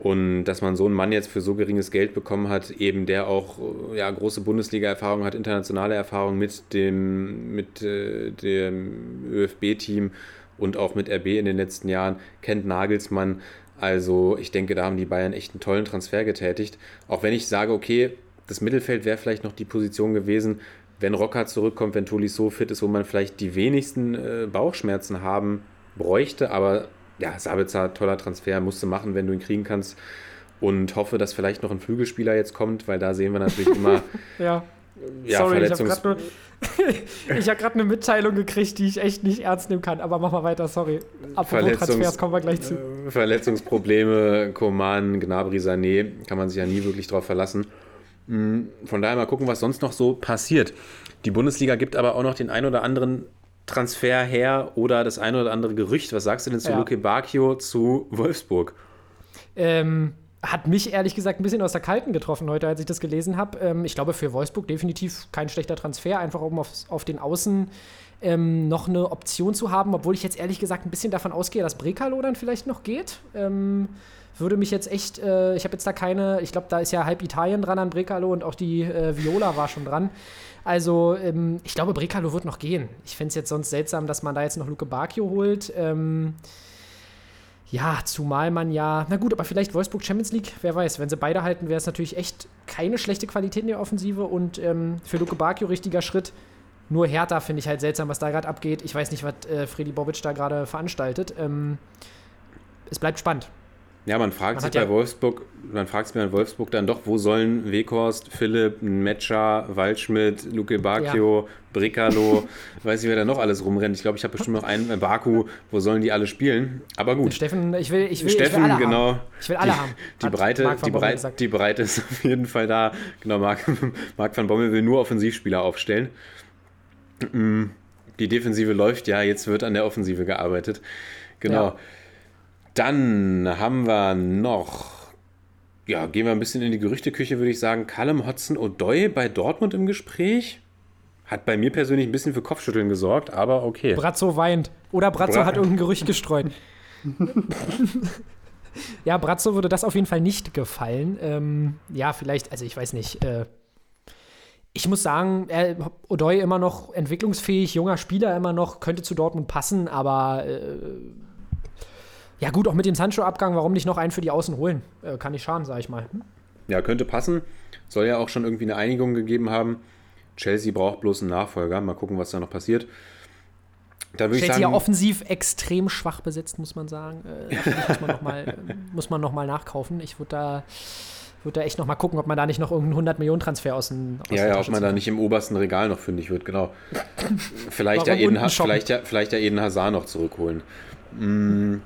S4: Und dass man so einen Mann jetzt für so geringes Geld bekommen hat, eben der auch äh, ja, große Bundesliga-Erfahrung hat, internationale Erfahrung mit dem, mit, äh, dem ÖFB-Team und auch mit RB in den letzten Jahren, kennt Nagelsmann. Also ich denke, da haben die Bayern echt einen tollen Transfer getätigt. Auch wenn ich sage, okay, das Mittelfeld wäre vielleicht noch die Position gewesen, wenn Rocker zurückkommt, wenn Toli so fit ist, wo man vielleicht die wenigsten äh, Bauchschmerzen haben bräuchte. Aber ja, Sabitzer, toller Transfer, musst du machen, wenn du ihn kriegen kannst. Und hoffe, dass vielleicht noch ein Flügelspieler jetzt kommt, weil da sehen wir natürlich immer
S3: Ja.
S4: ja,
S3: Sorry, ich habe
S4: Verletzungs
S3: gerade ich hab eine Mitteilung gekriegt, die ich echt nicht ernst nehmen kann. Aber mach mal weiter, sorry. Apropos
S4: Verletzungs-
S3: Transfers, kommen wir gleich zu.
S4: Äh, Verletzungsprobleme, Koman, Gnabry, Sané, kann man sich ja nie wirklich drauf verlassen. Mm, Von daher mal gucken, was sonst noch so passiert. Die Bundesliga gibt aber auch noch den ein oder anderen Transfer her oder das ein oder andere Gerücht. Was sagst du denn zu
S3: Ja.
S4: Luke Bacchio zu Wolfsburg?
S3: Ähm, hat mich ehrlich gesagt ein bisschen aus der Kalten getroffen heute, als ich das gelesen habe. Ähm, ich glaube, für Wolfsburg definitiv kein schlechter Transfer, einfach um auf, auf den Außen ähm, noch eine Option zu haben, obwohl ich jetzt ehrlich gesagt ein bisschen davon ausgehe, dass Brekalo dann vielleicht noch geht. Würde mich jetzt echt, äh, ich habe jetzt da keine, ich glaube, da ist ja halb Italien dran an Brekalo und auch die äh, Viola war schon dran. Also, ähm, ich glaube, Brekalo wird noch gehen. Ich fände es jetzt sonst seltsam, dass man da jetzt noch Luke Bacchio holt. Ähm, ja, zumal man ja, na gut, aber vielleicht Wolfsburg Champions League, wer weiß. Wenn sie beide halten, wäre es natürlich echt keine schlechte Qualität in der Offensive und ähm, für Luke Bacchio richtiger Schritt. Nur Hertha finde ich halt seltsam, was da gerade abgeht. Ich weiß nicht, was äh, Freddy Bobic da gerade veranstaltet. Ähm, es bleibt spannend.
S4: Ja, man fragt
S3: Man
S4: sich
S3: hat ja-
S4: bei Wolfsburg, man fragt sich bei Wolfsburg dann doch, wo sollen Weghorst, Philipp, Metscher, Waldschmidt, Luke Bacchio, Bricalo, weiß nicht, wer da noch alles rumrennt. Ich glaube, ich habe bestimmt noch einen, äh, Baku, wo sollen die alle spielen? Aber gut.
S3: Steffen, ich will, ich will, ich
S4: Steffen,
S3: will alle
S4: genau.
S3: haben. Ich will alle
S4: die,
S3: haben.
S4: Die Breite, die, Breite, die Breite ist auf jeden Fall da. Genau, Marc, Marc van Bommel will nur Offensivspieler aufstellen. Mm, Die Defensive läuft, ja, jetzt wird an der Offensive gearbeitet. Genau.
S3: Ja.
S4: Dann haben wir noch, ja, gehen wir ein bisschen in die Gerüchteküche, würde ich sagen. Callum Hudson-Odoi bei Dortmund im Gespräch. Hat bei mir persönlich ein bisschen für Kopfschütteln gesorgt, aber okay.
S3: Brazzo weint. Oder Brazzo
S4: Bra-
S3: hat irgendein Gerücht gestreut. ja, Brazzo würde das auf jeden Fall nicht gefallen. Ähm, ja, vielleicht, also ich weiß nicht. Äh, ich muss sagen, er, Odoi immer noch entwicklungsfähig, junger Spieler immer noch, könnte zu Dortmund passen, aber äh, ja gut, auch mit dem Sancho-Abgang, warum nicht noch einen für die Außen holen? Äh, kann nicht schaden, sag ich mal. Hm?
S4: Ja, könnte passen. Soll ja auch schon irgendwie eine Einigung gegeben haben. Chelsea braucht bloß einen Nachfolger. Mal gucken, was da noch passiert. Da würde ich
S3: Chelsea ja
S4: sagen,
S3: offensiv extrem schwach besetzt, muss man sagen. Äh, ich, muss man nochmal muss man noch mal nachkaufen. Ich würde da, würd da echt noch mal gucken, ob man da nicht noch irgendeinen 100-Millionen-Transfer aus, den, aus
S4: ja, ja, ob man da nicht im obersten Regal noch fündig wird, genau. Vielleicht, ja Eden, vielleicht, ja, vielleicht ja Eden Hazard noch zurückholen. Mm,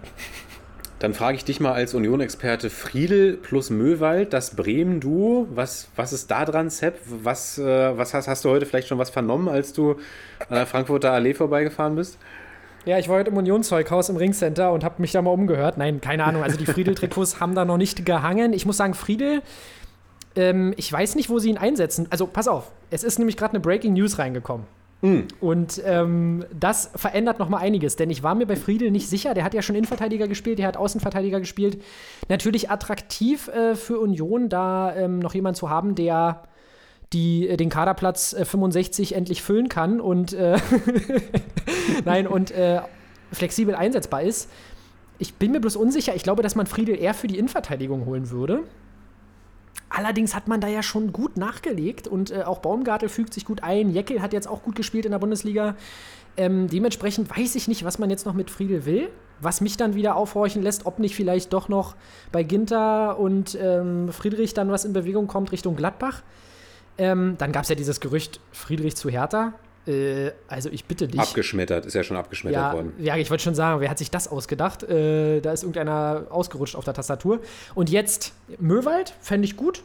S4: Dann frage ich dich mal als Union-Experte Friedel plus Möwald, das Bremen-Duo. Was, was ist da dran, Sepp? Was, äh, was hast, hast du heute vielleicht schon was vernommen, als du an der Frankfurter Allee vorbeigefahren bist?
S3: Ja, ich war heute im Unionszeughaus im Ringcenter und habe mich da mal umgehört. Nein, keine Ahnung. Also die Friedel-Trikots haben da noch nicht gehangen. Ich muss sagen, Friedel, ähm, ich weiß nicht, wo sie ihn einsetzen. Also pass auf, es ist nämlich gerade eine Breaking News reingekommen. Und ähm, das verändert noch mal einiges, denn ich war mir bei Friedel nicht sicher. Der hat ja schon Innenverteidiger gespielt, der hat Außenverteidiger gespielt. Natürlich attraktiv äh, für Union, da ähm, noch jemand zu haben, der die, äh, den Kaderplatz äh, 65 endlich füllen kann und äh, nein und äh, flexibel einsetzbar ist. Ich bin mir bloß unsicher. Ich glaube, dass man Friedel eher für die Innenverteidigung holen würde. Allerdings hat man da ja schon gut nachgelegt und äh, auch Baumgartel fügt sich gut ein. Jeckel hat jetzt auch gut gespielt in der Bundesliga. Ähm, dementsprechend weiß ich nicht, was man jetzt noch mit Friedel will. Was mich dann wieder aufhorchen lässt, ob nicht vielleicht doch noch bei Ginter und ähm, Friedrich dann was in Bewegung kommt Richtung Gladbach. Ähm, dann gab es ja dieses Gerücht Friedrich zu Hertha. Äh, also ich bitte dich.
S4: Abgeschmettert, ist ja schon abgeschmettert
S3: Ja,
S4: worden.
S3: ja, ich wollte schon sagen, wer hat sich das ausgedacht? Äh, da ist irgendeiner ausgerutscht auf der Tastatur. Und jetzt Möwald, fände ich gut.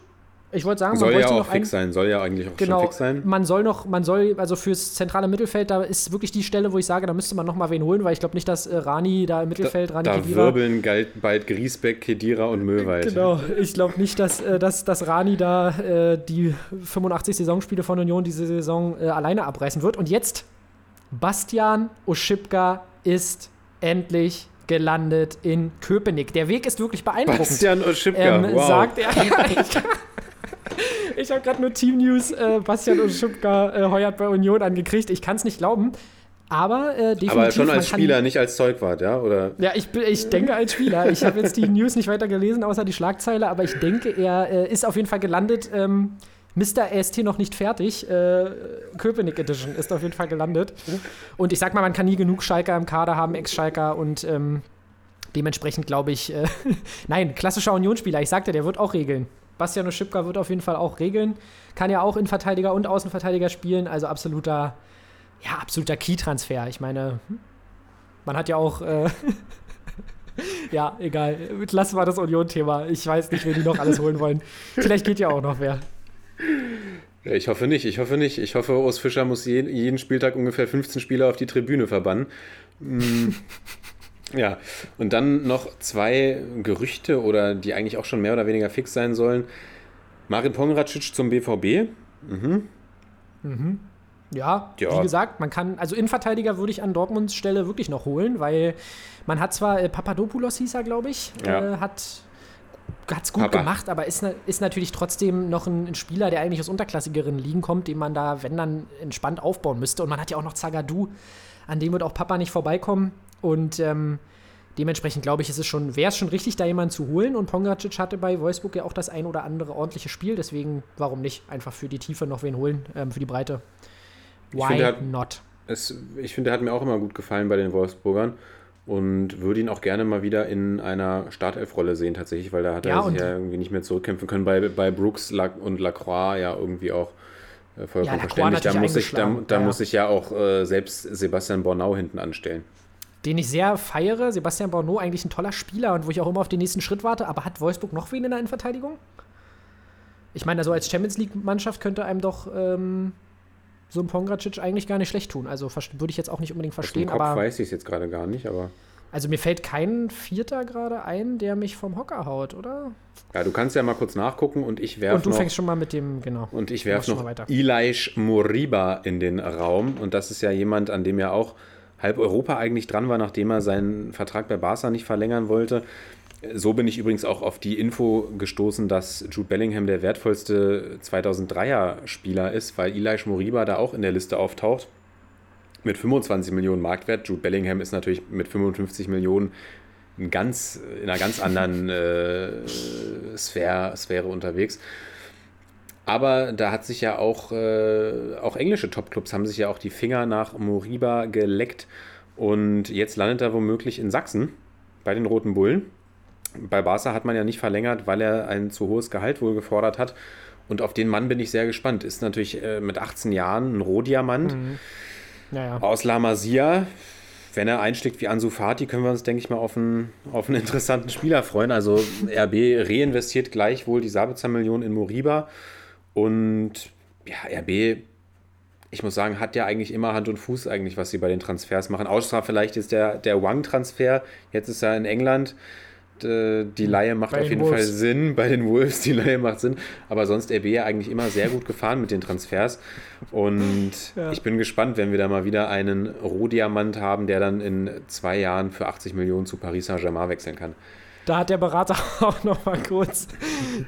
S3: Ich wollte sagen,
S4: Soll
S3: man
S4: ja auch
S3: noch
S4: fix sein, soll ja eigentlich auch
S3: Genau,
S4: schon fix sein.
S3: man soll noch, man soll, also fürs zentrale Mittelfeld, da ist wirklich die Stelle, wo ich sage, da müsste man noch mal wen holen, weil ich glaube nicht, dass äh, Rani da im Mittelfeld,
S4: Da,
S3: Rani
S4: da
S3: Khedira-
S4: wirbeln galt bald Griesbeck, Kedira und Möwald.
S3: Genau, ich glaube nicht, dass, äh, dass, dass Rani da äh, die 85 Saisonspiele von Union diese Saison äh, alleine abreißen wird. Und jetzt, Bastian Oschipka ist endlich gelandet in Köpenick. Der Weg ist wirklich beeindruckend.
S4: Bastian Oschipka,
S3: ähm,
S4: wow.
S3: sagt er. ich habe gerade nur Team News. Äh, Bastian Oschipka äh, heuert bei Union angekriegt. Ich kann es nicht glauben. Aber äh, definitiv.
S4: Aber schon als
S3: kann-
S4: Spieler, nicht als Zeugwart, ja? Oder
S3: ja, ich, bin- ich denke als Spieler. Ich habe jetzt die News nicht weiter gelesen, außer die Schlagzeile, aber ich denke, er äh, ist auf jeden Fall gelandet. Ähm, Mr. AST noch nicht fertig. Äh, Köpenick Edition ist auf jeden Fall gelandet. Und ich sag mal, man kann nie genug Schalker im Kader haben, Ex-Schalker und ähm, dementsprechend glaube ich, äh, nein, klassischer Unionsspieler. Ich sagte, der wird auch regeln. Bastian Oschipka wird auf jeden Fall auch regeln. Kann ja auch Innenverteidiger und Außenverteidiger spielen. Also absoluter, ja, absoluter Key-Transfer. Ich meine, hm, man hat ja auch. Äh, ja, egal. Lassen wir das Union-Thema. Ich weiß nicht, wer die noch alles holen wollen. Vielleicht geht ja auch noch wer.
S4: Ich hoffe nicht, ich hoffe nicht. Ich hoffe, Urs Fischer muss je, jeden Spieltag ungefähr 15 Spieler auf die Tribüne verbannen. Ja, und dann noch zwei Gerüchte oder die eigentlich auch schon mehr oder weniger fix sein sollen. Marin Pongracic zum BVB.
S3: Ja,
S4: Ja.
S3: wie gesagt, man kann, also Innenverteidiger würde ich an Dortmunds Stelle wirklich noch holen, weil man hat zwar, äh, Papadopoulos hieß er, glaube ich,
S4: Ja.
S3: äh, hat es gut
S4: Papa.
S3: gemacht, aber ist, ist natürlich trotzdem noch ein, ein Spieler, der eigentlich aus unterklassigeren Ligen kommt, den man da, wenn dann, entspannt aufbauen müsste. Und man hat ja auch noch Zagadou, an dem wird auch Papa nicht vorbeikommen. Und ähm, dementsprechend glaube ich, ist es schon, wäre es schon richtig, da jemanden zu holen. Und Pongracic hatte bei Wolfsburg ja auch das ein oder andere ordentliche Spiel, deswegen warum nicht einfach für die Tiefe noch wen holen, ähm, für die Breite. Why
S4: finde, er hat-
S3: not?
S4: Es, ich finde, der hat mir auch immer gut gefallen bei den Wolfsburgern. und würde ihn auch gerne mal wieder in einer Startelf-Rolle sehen, tatsächlich, weil da hat
S3: Ja,
S4: er sich ja irgendwie nicht mehr zurückkämpfen können. Bei, bei Brooks und Lacroix ja irgendwie auch äh, vollkommen
S3: Ja,
S4: verständlich. Da muss ich, da, da
S3: Ja, ja.
S4: muss ich ja auch äh, selbst Sebastian Bornau hinten anstellen.
S3: Den ich sehr feiere. Sebastian Borneau, eigentlich ein toller Spieler und wo ich auch immer auf den nächsten Schritt warte. Aber hat Wolfsburg noch wen in der Innenverteidigung? Ich meine, also als Champions League-Mannschaft könnte einem doch ähm, so ein Pongracic eigentlich gar nicht schlecht tun. Also würde ich jetzt auch nicht unbedingt
S4: Aus dem
S3: verstehen.
S4: Kopf
S3: Aber
S4: weiß ich es jetzt gerade gar nicht, aber
S3: also mir fällt kein Vierter gerade ein, der mich vom Hocker haut, oder?
S4: ja, du kannst ja mal kurz nachgucken und ich werfe
S3: Und du
S4: noch,
S3: fängst schon mal mit dem, genau.
S4: und ich werfe noch. Elish Moriba in den Raum und das ist ja jemand, an dem ja auch halb Europa eigentlich dran war, nachdem er seinen Vertrag bei Barca nicht verlängern wollte. So bin ich übrigens auch auf die Info gestoßen, dass Jude Bellingham der wertvollste 2003er Spieler ist, weil Elish Moriba da auch in der Liste auftaucht mit 25 Millionen Marktwert. Jude Bellingham ist natürlich mit 55 Millionen in, ganz, in einer ganz anderen äh, Sphäre, Sphäre unterwegs. Aber da hat sich ja auch, äh, auch englische Topclubs haben sich ja auch die Finger nach Moriba geleckt. Und jetzt landet er womöglich in Sachsen bei den Roten Bullen. Bei Barca hat man ja nicht verlängert, weil er ein zu hohes Gehalt wohl gefordert hat. Und auf den Mann bin ich sehr gespannt. Ist natürlich äh, mit 18 Jahren ein Rohdiamant
S3: Naja.
S4: aus La Masia. Wenn er einschlägt wie Ansu Fati, können wir uns, denke ich mal, auf einen, auf einen interessanten Spieler freuen. Also RB reinvestiert gleich wohl die Sabitzer-Million in Moriba. Und ja, RB, ich muss sagen, hat ja eigentlich immer Hand und Fuß eigentlich, was sie bei den Transfers machen. Außer vielleicht ist der, der Wang-Transfer, jetzt ist er in England. Die Laie macht
S3: Bei
S4: auf
S3: den
S4: jeden Fall
S3: Wolves.
S4: Sinn. Bei den Wolves, die Laie macht Sinn. Aber sonst RB ja eigentlich immer sehr gut gefahren mit den Transfers. Und
S3: Ja.
S4: ich bin gespannt, wenn wir da mal wieder einen Rohdiamant haben, der dann in zwei Jahren für 80 Millionen zu Paris Saint-Germain wechseln kann.
S3: Da hat der Berater auch noch mal kurz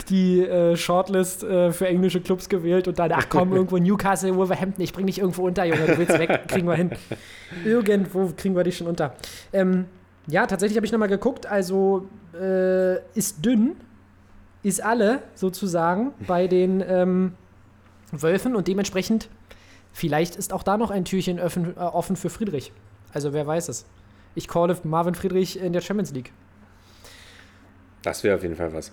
S3: die äh, Shortlist äh, für englische Clubs gewählt und dann, ach komm, irgendwo Newcastle, Wolverhampton, ich bring dich irgendwo unter, Junge, du willst weg, kriegen wir hin. Irgendwo kriegen wir dich schon unter. Ähm, ja, tatsächlich habe ich noch mal geguckt, also äh, ist dünn, ist alle sozusagen bei den ähm, Wölfen und dementsprechend, vielleicht ist auch da noch ein Türchen offen, äh, offen für Friedrich. Also wer weiß es. Ich calle Marvin Friedrich in der Champions League.
S4: Das wäre auf jeden Fall was.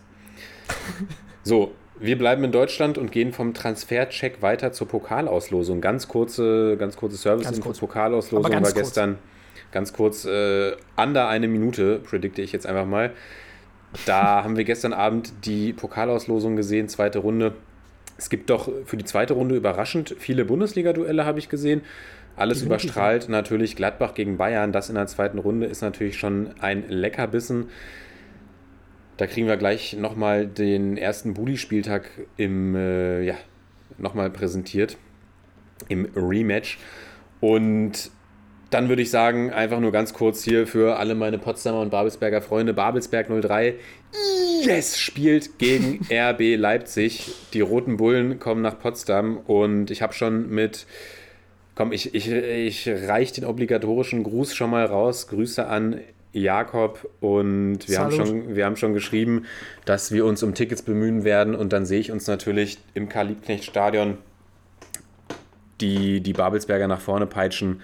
S4: So, wir bleiben in Deutschland und gehen vom Transfercheck weiter zur Pokalauslosung. Ganz kurze, ganz kurze Service-Info.
S3: kurz.
S4: Pokalauslosung war
S3: kurz.
S4: gestern ganz kurz, äh, under eine Minute, predikte ich jetzt einfach mal. Da haben wir gestern Abend die Pokalauslosung gesehen, zweite Runde. Es gibt doch für die zweite Runde überraschend viele Bundesliga-Duelle, habe ich gesehen. Alles überstrahlt natürlich Gladbach gegen Bayern. Das in der zweiten Runde ist natürlich schon ein Leckerbissen. Da kriegen wir gleich nochmal den ersten Bulli-Spieltag im, äh, ja, nochmal präsentiert. Im Rematch. Und dann würde ich sagen, einfach nur ganz kurz hier für alle meine Potsdamer und Babelsberger Freunde. Babelsberg 03, yes, spielt gegen RB Leipzig. Die Roten Bullen kommen nach Potsdam und ich habe schon mit, komm, ich, ich, ich reiche den obligatorischen Gruß schon mal raus. Grüße an Jakob und wir haben, schon, wir haben schon geschrieben, dass wir uns um Tickets bemühen werden und dann sehe ich uns natürlich im Karl-Liebknecht-Stadion die, die Babelsberger nach vorne peitschen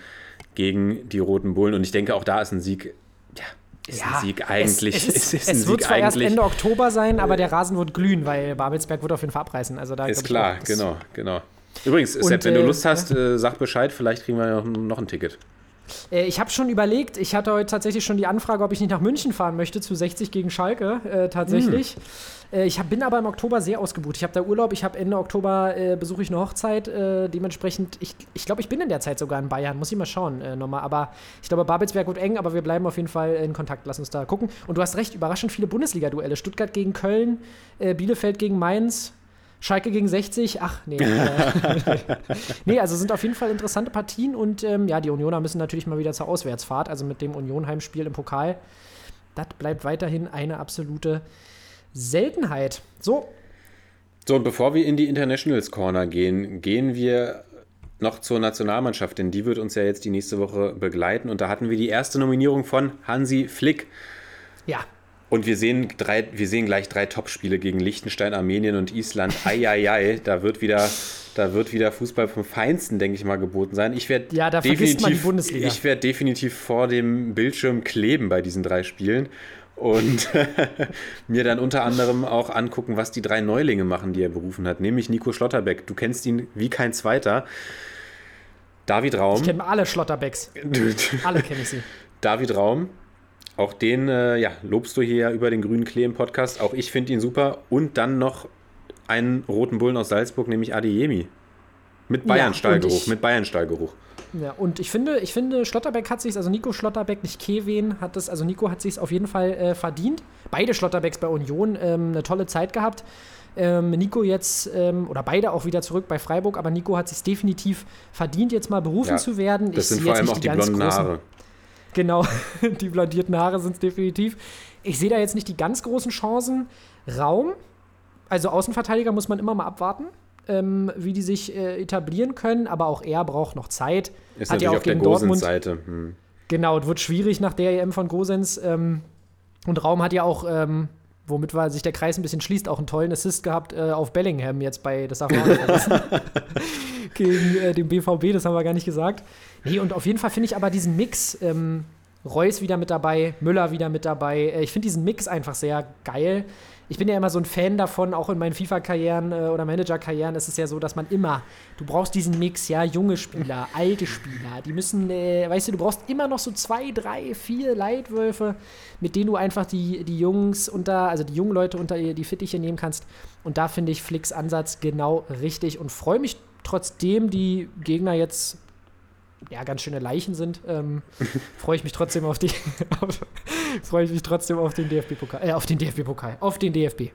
S4: gegen die Roten Bullen. Und ich denke, auch da ist ein Sieg, ja, ist ein Sieg eigentlich.
S3: Es, es, es wird
S4: Sieg
S3: zwar erst Ende Oktober sein, aber der Rasen wird glühen, weil Babelsberg wird auf jeden Fall abreißen. Also da
S4: Ist
S3: ich
S4: klar,
S3: das-
S4: genau, genau. Übrigens, Sepp, wenn du
S3: äh,
S4: Lust hast, äh, sag Bescheid, vielleicht kriegen wir noch, noch ein Ticket.
S3: Äh, ich habe schon überlegt, ich hatte heute tatsächlich schon die Anfrage, ob ich nicht nach München fahren möchte zu 60 gegen Schalke, äh, tatsächlich.
S4: Hm.
S3: Äh, ich hab, bin aber im Oktober sehr ausgebucht. Ich habe da Urlaub, ich habe Ende Oktober äh, besuche ich eine Hochzeit. Äh, dementsprechend, ich, ich glaube, ich bin in der Zeit sogar in Bayern. Muss ich mal schauen äh, nochmal. Aber ich glaube, Babelsberg wird eng, aber wir bleiben auf jeden Fall in Kontakt. Lass uns da gucken. Und du hast recht, überraschend viele Bundesliga-Duelle. Stuttgart gegen Köln, Bielefeld gegen Mainz. Schalke gegen 60, ach nee. Nee, also sind auf jeden Fall interessante Partien und ähm, ja, die Unioner müssen natürlich mal wieder zur Auswärtsfahrt, also mit dem Union-Heimspiel im Pokal. Das bleibt weiterhin eine absolute Seltenheit. So,
S4: So, und bevor wir in die Internationals Corner gehen, gehen wir noch zur Nationalmannschaft, denn die wird uns ja jetzt die nächste Woche begleiten. Und da hatten wir die erste Nominierung von Hansi Flick.
S3: ja,
S4: Und wir sehen, drei, wir sehen gleich drei Topspiele gegen Liechtenstein, Armenien und Island. Eieiei, da wird wieder, Da wird wieder Fußball vom Feinsten, denke ich mal, geboten sein. Ich werde
S3: Ja, Bundesliga.
S4: Ich werde definitiv vor dem Bildschirm kleben bei diesen drei Spielen und mir dann unter anderem auch angucken, was die drei Neulinge machen, die er berufen hat, nämlich Nico Schlotterbeck. Du kennst ihn wie kein zweiter. David Raum.
S3: Ich kenne alle Schlotterbecks. Alle kenne ich sie.
S4: David Raum. Auch den äh, ja, lobst du hier ja über den grünen Klee im Podcast. Auch ich finde ihn super. Und dann noch einen roten Bullen aus Salzburg, nämlich Adeyemi. Mit
S3: Ja,
S4: Bayern-Stallgeruch.
S3: und ich-
S4: mit Bayern-Stallgeruch.
S3: Ja, und ich finde, ich finde, Schlotterbeck hat sich, also Nico Schlotterbeck, nicht Kevin, hat das, also Nico hat sich auf jeden Fall äh, verdient. Beide Schlotterbecks bei Union ähm, eine tolle Zeit gehabt. Ähm, Nico jetzt, ähm, oder beide auch wieder zurück bei Freiburg, aber Nico hat sich definitiv verdient, jetzt mal berufen
S4: Ja,
S3: zu werden.
S4: Das
S3: Ich
S4: sind
S3: sehe
S4: vor
S3: jetzt
S4: allem
S3: nicht
S4: auch die
S3: ganz
S4: blonden
S3: großen-
S4: Haare.
S3: Genau, die blondierten Haare sind es definitiv. Ich sehe da jetzt nicht die ganz großen Chancen. Raum, also Außenverteidiger muss man immer mal abwarten, ähm, wie die sich äh, etablieren können, aber auch er braucht noch Zeit.
S4: Ist
S3: Hat ja auch
S4: auf der
S3: gegen Dortmund
S4: Gosens-Seite. Hm.
S3: Genau, es wird schwierig nach der EM von Gosens. Ähm, und Raum hat ja auch, ähm, womit war sich der Kreis ein bisschen schließt, auch einen tollen Assist gehabt äh, auf Bellingham jetzt bei, das darf man auch nicht vergessen, gegen äh, den BVB, das haben wir gar nicht gesagt. Nee, und auf jeden Fall finde ich aber diesen Mix, ähm, Reus wieder mit dabei, Müller wieder mit dabei. Äh, ich finde diesen Mix einfach sehr geil. Ich bin ja immer so ein Fan davon, auch in meinen FIFA-Karrieren äh, oder Manager-Karrieren ist es ja so, dass man immer, du brauchst diesen Mix, ja, junge Spieler, alte Spieler, die müssen, äh, weißt du, du brauchst immer noch so zwei, drei, vier Leitwölfe, mit denen du einfach die, die Jungs unter, also die jungen Leute unter die Fittiche nehmen kannst. Und da finde ich Flicks Ansatz genau richtig und freue mich trotzdem, die Gegner jetzt ja, ganz schöne Leichen sind, ähm, freue ich mich trotzdem auf die, freue ich mich trotzdem auf den DFB-Pokal, äh, auf den DFB-Pokal, auf den DFB.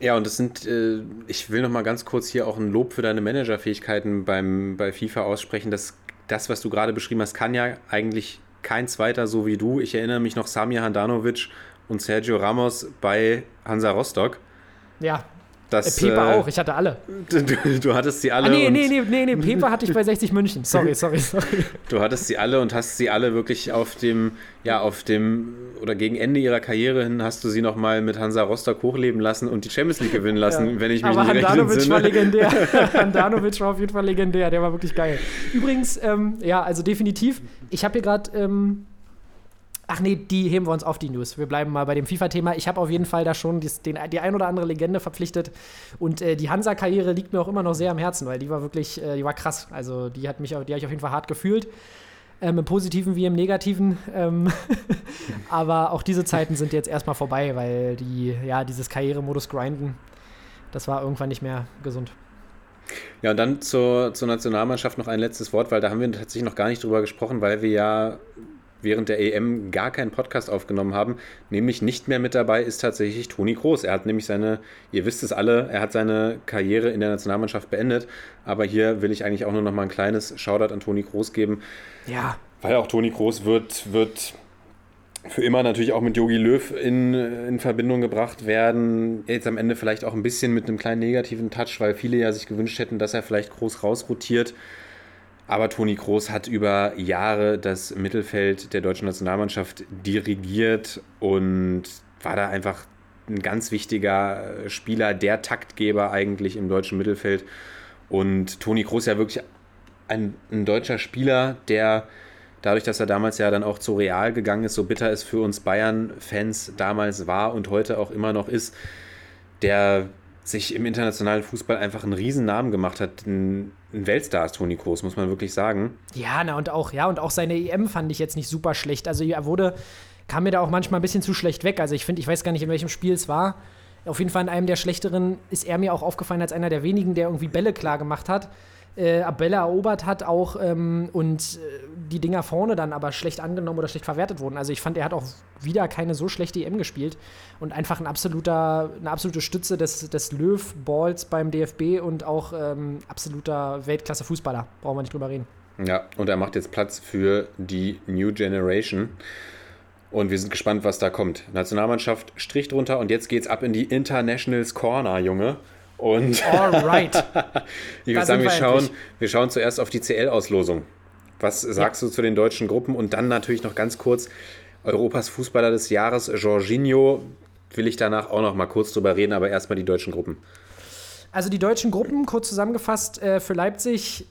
S4: Ja, und das sind, äh, ich will noch mal ganz kurz hier auch ein Lob für deine Managerfähigkeiten beim, bei FIFA aussprechen. Das, das, was du gerade beschrieben hast, kann ja eigentlich kein Zweiter so wie du. Ich erinnere mich noch Samir Handanovic und Sergio Ramos bei Hansa Rostock.
S3: Ja,
S4: Das,
S3: Pepe
S4: äh,
S3: auch, ich hatte alle.
S4: Du, du hattest sie alle.
S3: Ah, nee, nee, nee, nee, nee, Pepe hatte ich bei 60 München. Sorry, sorry, sorry.
S4: Du hattest sie alle und hast sie alle wirklich auf dem, ja, auf dem, oder gegen Ende ihrer Karriere hin hast du sie nochmal mit Hansa Rostock hochleben lassen und die Champions League gewinnen lassen,
S3: Ja.
S4: wenn ich mich
S3: Aber
S4: nicht recht
S3: Handanovic war
S4: entsinne.
S3: legendär. Handanovic war auf jeden Fall legendär. Der war wirklich geil. Übrigens, ähm, ja, also definitiv. Ich habe hier gerade. Ähm, ach nee, die heben wir uns auf die News. Wir bleiben mal bei dem FIFA-Thema. Ich habe auf jeden Fall da schon dies, den, die ein oder andere Legende verpflichtet. Und äh, die Hansa-Karriere liegt mir auch immer noch sehr am Herzen, weil die war wirklich, äh, die war krass. Also die hat mich, die habe ich auf jeden Fall hart gefühlt. Ähm, Im Positiven wie im Negativen. Ähm, aber auch diese Zeiten sind jetzt erstmal vorbei, weil die, ja, dieses Karrieremodus grinden, das war irgendwann nicht mehr gesund.
S4: Ja, und dann zur, zur Nationalmannschaft noch ein letztes Wort, weil da haben wir tatsächlich noch gar nicht drüber gesprochen, weil wir ja während der EM gar keinen Podcast aufgenommen haben. Nämlich nicht mehr mit dabei ist tatsächlich Toni Kroos. Er hat nämlich seine, ihr wisst es alle, er hat seine Karriere in der Nationalmannschaft beendet. Aber hier will ich eigentlich auch nur noch mal ein kleines Shoutout an Toni Kroos geben,
S3: Ja,
S4: weil auch Toni Kroos wird, wird für immer natürlich auch mit Jogi Löw in, in Verbindung gebracht werden. Jetzt am Ende vielleicht auch ein bisschen mit einem kleinen negativen Touch, weil viele ja sich gewünscht hätten, dass er vielleicht Groß rausrotiert. Aber Toni Kroos hat über Jahre das Mittelfeld der deutschen Nationalmannschaft dirigiert und war da einfach ein ganz wichtiger Spieler, der Taktgeber eigentlich im deutschen Mittelfeld. Und Toni Kroos ja wirklich ein, ein deutscher Spieler, der dadurch, dass er damals ja dann auch zu Real gegangen ist, so bitter es für uns Bayern-Fans damals war und heute auch immer noch ist, der sich im internationalen Fußball einfach einen riesen Namen gemacht hat. Ein, ein Weltstar ist Toni Kroos, muss man wirklich sagen.
S3: ja, na und auch, ja, und auch seine EM fand ich jetzt nicht super schlecht. Also er wurde, kam mir da auch manchmal ein bisschen zu schlecht weg. Also ich finde, ich weiß gar nicht, in welchem Spiel es war. Auf jeden Fall in einem der schlechteren ist er mir auch aufgefallen als einer der wenigen, der irgendwie Bälle klar gemacht hat. Äh, Bälle erobert hat auch ähm, und äh, die Dinger vorne dann aber schlecht angenommen oder schlecht verwertet wurden. Also ich fand, er hat auch wieder keine so schlechte EM gespielt und einfach ein absoluter, eine absolute Stütze des, des Löw-Balls beim DFB und auch ähm, absoluter Weltklasse-Fußballer. Brauchen wir nicht drüber reden.
S4: Ja, und er macht jetzt Platz für die New Generation. Und wir sind gespannt, was da kommt. Nationalmannschaft Strich drunter und jetzt geht's ab in die Internationals Corner, Junge. Und
S3: Alright.
S4: ich würde sagen, wir schauen,
S3: endlich.
S4: wir schauen zuerst auf die CL-Auslosung. Was sagst du zu den deutschen Gruppen? Und dann natürlich noch ganz kurz Europas Fußballer des Jahres, Jorginho. Will ich danach auch noch mal kurz drüber reden, aber erstmal die deutschen Gruppen.
S3: Also die deutschen Gruppen, kurz zusammengefasst, äh, für Leipzig,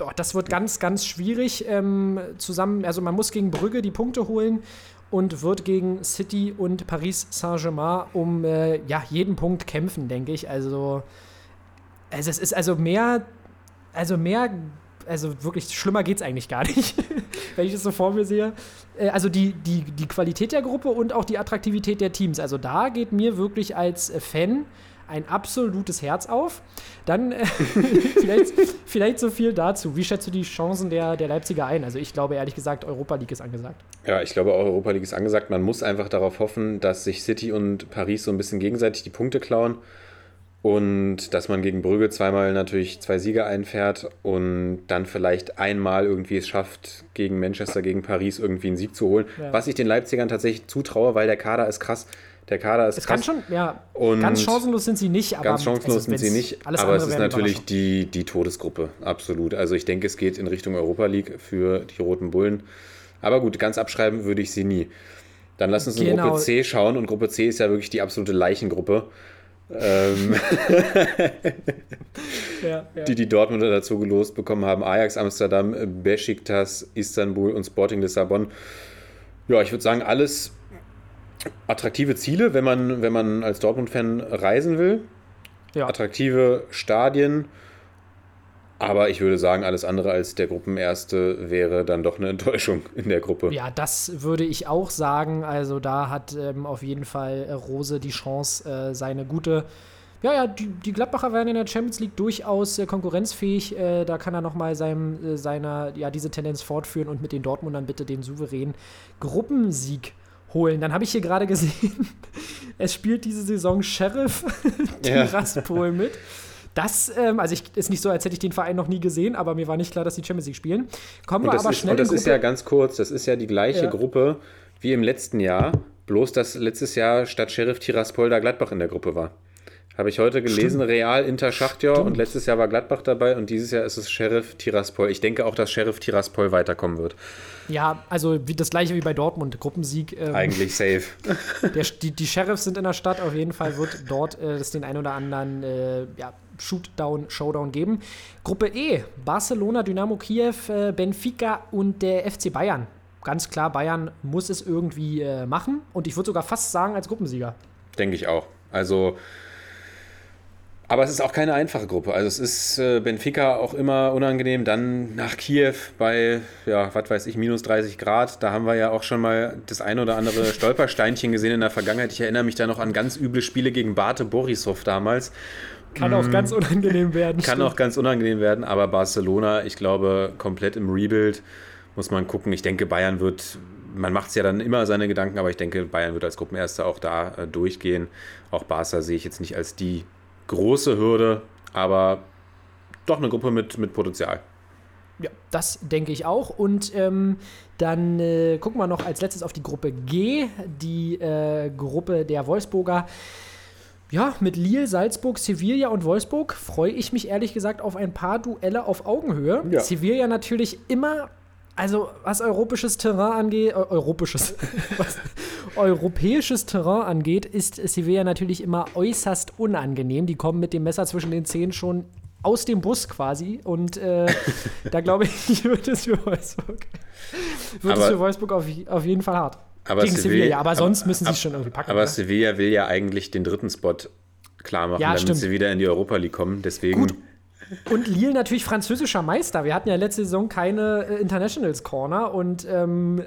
S3: oh, das wird ganz, ganz schwierig ähm, zusammen. Also man muss gegen Brügge die Punkte holen und wird gegen City und Paris Saint-Germain um äh, ja, jeden Punkt kämpfen, denke ich. Also, also es ist also mehr, also mehr, also wirklich schlimmer geht es eigentlich gar nicht, wenn ich das so vor mir sehe. Äh, also die, die, die Qualität der Gruppe und auch die Attraktivität der Teams. Also da geht mir wirklich als Fan ein absolutes Herz auf. Dann äh, vielleicht, vielleicht so viel dazu. Wie schätzt du die Chancen der, der Leipziger ein? Also ich glaube ehrlich gesagt, Europa League ist angesagt.
S4: Ja, ich glaube auch Europa League ist angesagt. Man muss einfach darauf hoffen, dass sich City und Paris so ein bisschen gegenseitig die Punkte klauen und dass man gegen Brügge zweimal natürlich zwei Siege einfährt und dann vielleicht einmal irgendwie es schafft, gegen Manchester, gegen Paris irgendwie einen Sieg zu holen.
S3: Ja.
S4: Was ich den Leipzigern tatsächlich zutraue, weil der Kader ist krass. Der Kader ist
S3: Es
S4: krass.
S3: kann schon, ja,
S4: Und
S3: ganz chancenlos sind sie nicht, aber
S4: Ganz chancenlos sind sie nicht, aber es ist natürlich die, die Todesgruppe, absolut. Also ich denke, es geht in Richtung Europa League für die Roten Bullen. Aber gut, ganz abschreiben würde ich sie nie. Dann lass uns in
S3: Genau.
S4: Gruppe C schauen und Gruppe C ist ja wirklich die absolute Leichengruppe, ähm,
S3: Ja, ja.
S4: die die Dortmunder dazu gelost bekommen haben. Ajax Amsterdam, Besiktas, Istanbul und Sporting Lissabon. Ja, ich würde sagen, alles attraktive Ziele, wenn man, wenn man als Dortmund-Fan reisen will
S3: ja.
S4: attraktive Stadien. Aber ich würde sagen, alles andere als der Gruppenerste wäre dann doch eine Enttäuschung in der Gruppe.
S3: Ja, das würde ich auch sagen. Also da hat ähm, auf jeden Fall äh, Rose die Chance, äh, seine gute. Ja, ja, die, die Gladbacher werden in der Champions League durchaus äh, konkurrenzfähig. Äh, da kann er nochmal seinem, äh, seiner, ja, diese Tendenz fortführen und mit den Dortmundern bitte den souveränen Gruppensieg holen. Dann habe ich hier gerade gesehen, es spielt diese Saison Sheriff
S4: Ja.
S3: Tiraspol mit. Das, ähm, also ich, ist nicht so, als hätte ich den Verein noch nie gesehen, aber mir war nicht klar, dass die Champions League spielen. Kommen wir aber
S4: ist,
S3: schnell
S4: und das ist ja ganz kurz, das ist ja die gleiche
S3: Ja.
S4: Gruppe wie im letzten Jahr, bloß dass letztes Jahr statt Sheriff Tiraspol da Gladbach in der Gruppe war. Habe ich heute gelesen, Real Inter Schachtjor und letztes Jahr war Gladbach dabei und dieses Jahr ist es Sheriff Tiraspol. Ich denke auch, dass Sheriff Tiraspol weiterkommen wird.
S3: Ja, also wie das gleiche wie bei Dortmund, Gruppensieg. Ähm,
S4: Eigentlich safe.
S3: der, die, die Sheriffs sind in der Stadt, auf jeden Fall wird dort äh, es den ein oder anderen äh, ja, Shootdown, Showdown geben. Gruppe E, Barcelona, Dynamo Kiew, äh, Benfica und der FC Bayern. Ganz klar, Bayern muss es irgendwie äh, machen und ich würde sogar fast sagen als Gruppensieger.
S4: Denke ich auch. Also, aber es ist auch keine einfache Gruppe. Also es ist äh, Benfica auch immer unangenehm. Dann nach Kiew bei, ja, was weiß ich, minus 30 Grad. Da haben wir ja auch schon mal das ein oder andere Stolpersteinchen gesehen in der Vergangenheit. Ich erinnere mich da noch an ganz üble Spiele gegen Bate Borisov damals.
S3: Kann auch ganz unangenehm werden.
S4: Mhm. Kann
S3: stimmt.
S4: auch ganz unangenehm werden, aber Barcelona, ich glaube, komplett im Rebuild muss man gucken. Ich denke, Bayern wird, man macht es ja dann immer seine Gedanken, aber ich denke, Bayern wird als Gruppenerster auch da äh, durchgehen. Auch Barca sehe ich jetzt nicht als die große Hürde, aber doch eine Gruppe mit, mit Potenzial.
S3: Ja, das denke ich auch. Und ähm, dann äh, gucken wir noch als letztes auf die Gruppe G, die äh, Gruppe der Wolfsburger. Ja, mit Lille, Salzburg, Sevilla und Wolfsburg freue ich mich ehrlich gesagt auf ein paar Duelle auf Augenhöhe.
S4: Ja.
S3: Sevilla natürlich immer, also was europäisches Terrain angeht, europäisches, was europäisches Terrain angeht, ist Sevilla natürlich immer äußerst unangenehm. Die kommen mit dem Messer zwischen den Zähnen schon aus dem Bus quasi und äh, da glaube ich, wird es für Wolfsburg, wird es
S4: Aber-
S3: für Wolfsburg auf, auf jeden Fall hart.
S4: Aber
S3: Gegen Sevilla, ja, aber sonst müssen sie es schon irgendwie packen.
S4: Aber
S3: ne?
S4: Sevilla will ja eigentlich den dritten Spot klar machen,
S3: Ja,
S4: damit
S3: stimmt.
S4: sie wieder in die Europa League kommen. Deswegen.
S3: Gut. Und Lille natürlich französischer Meister. Wir hatten ja letzte Saison keine äh, Internationals Corner und ähm,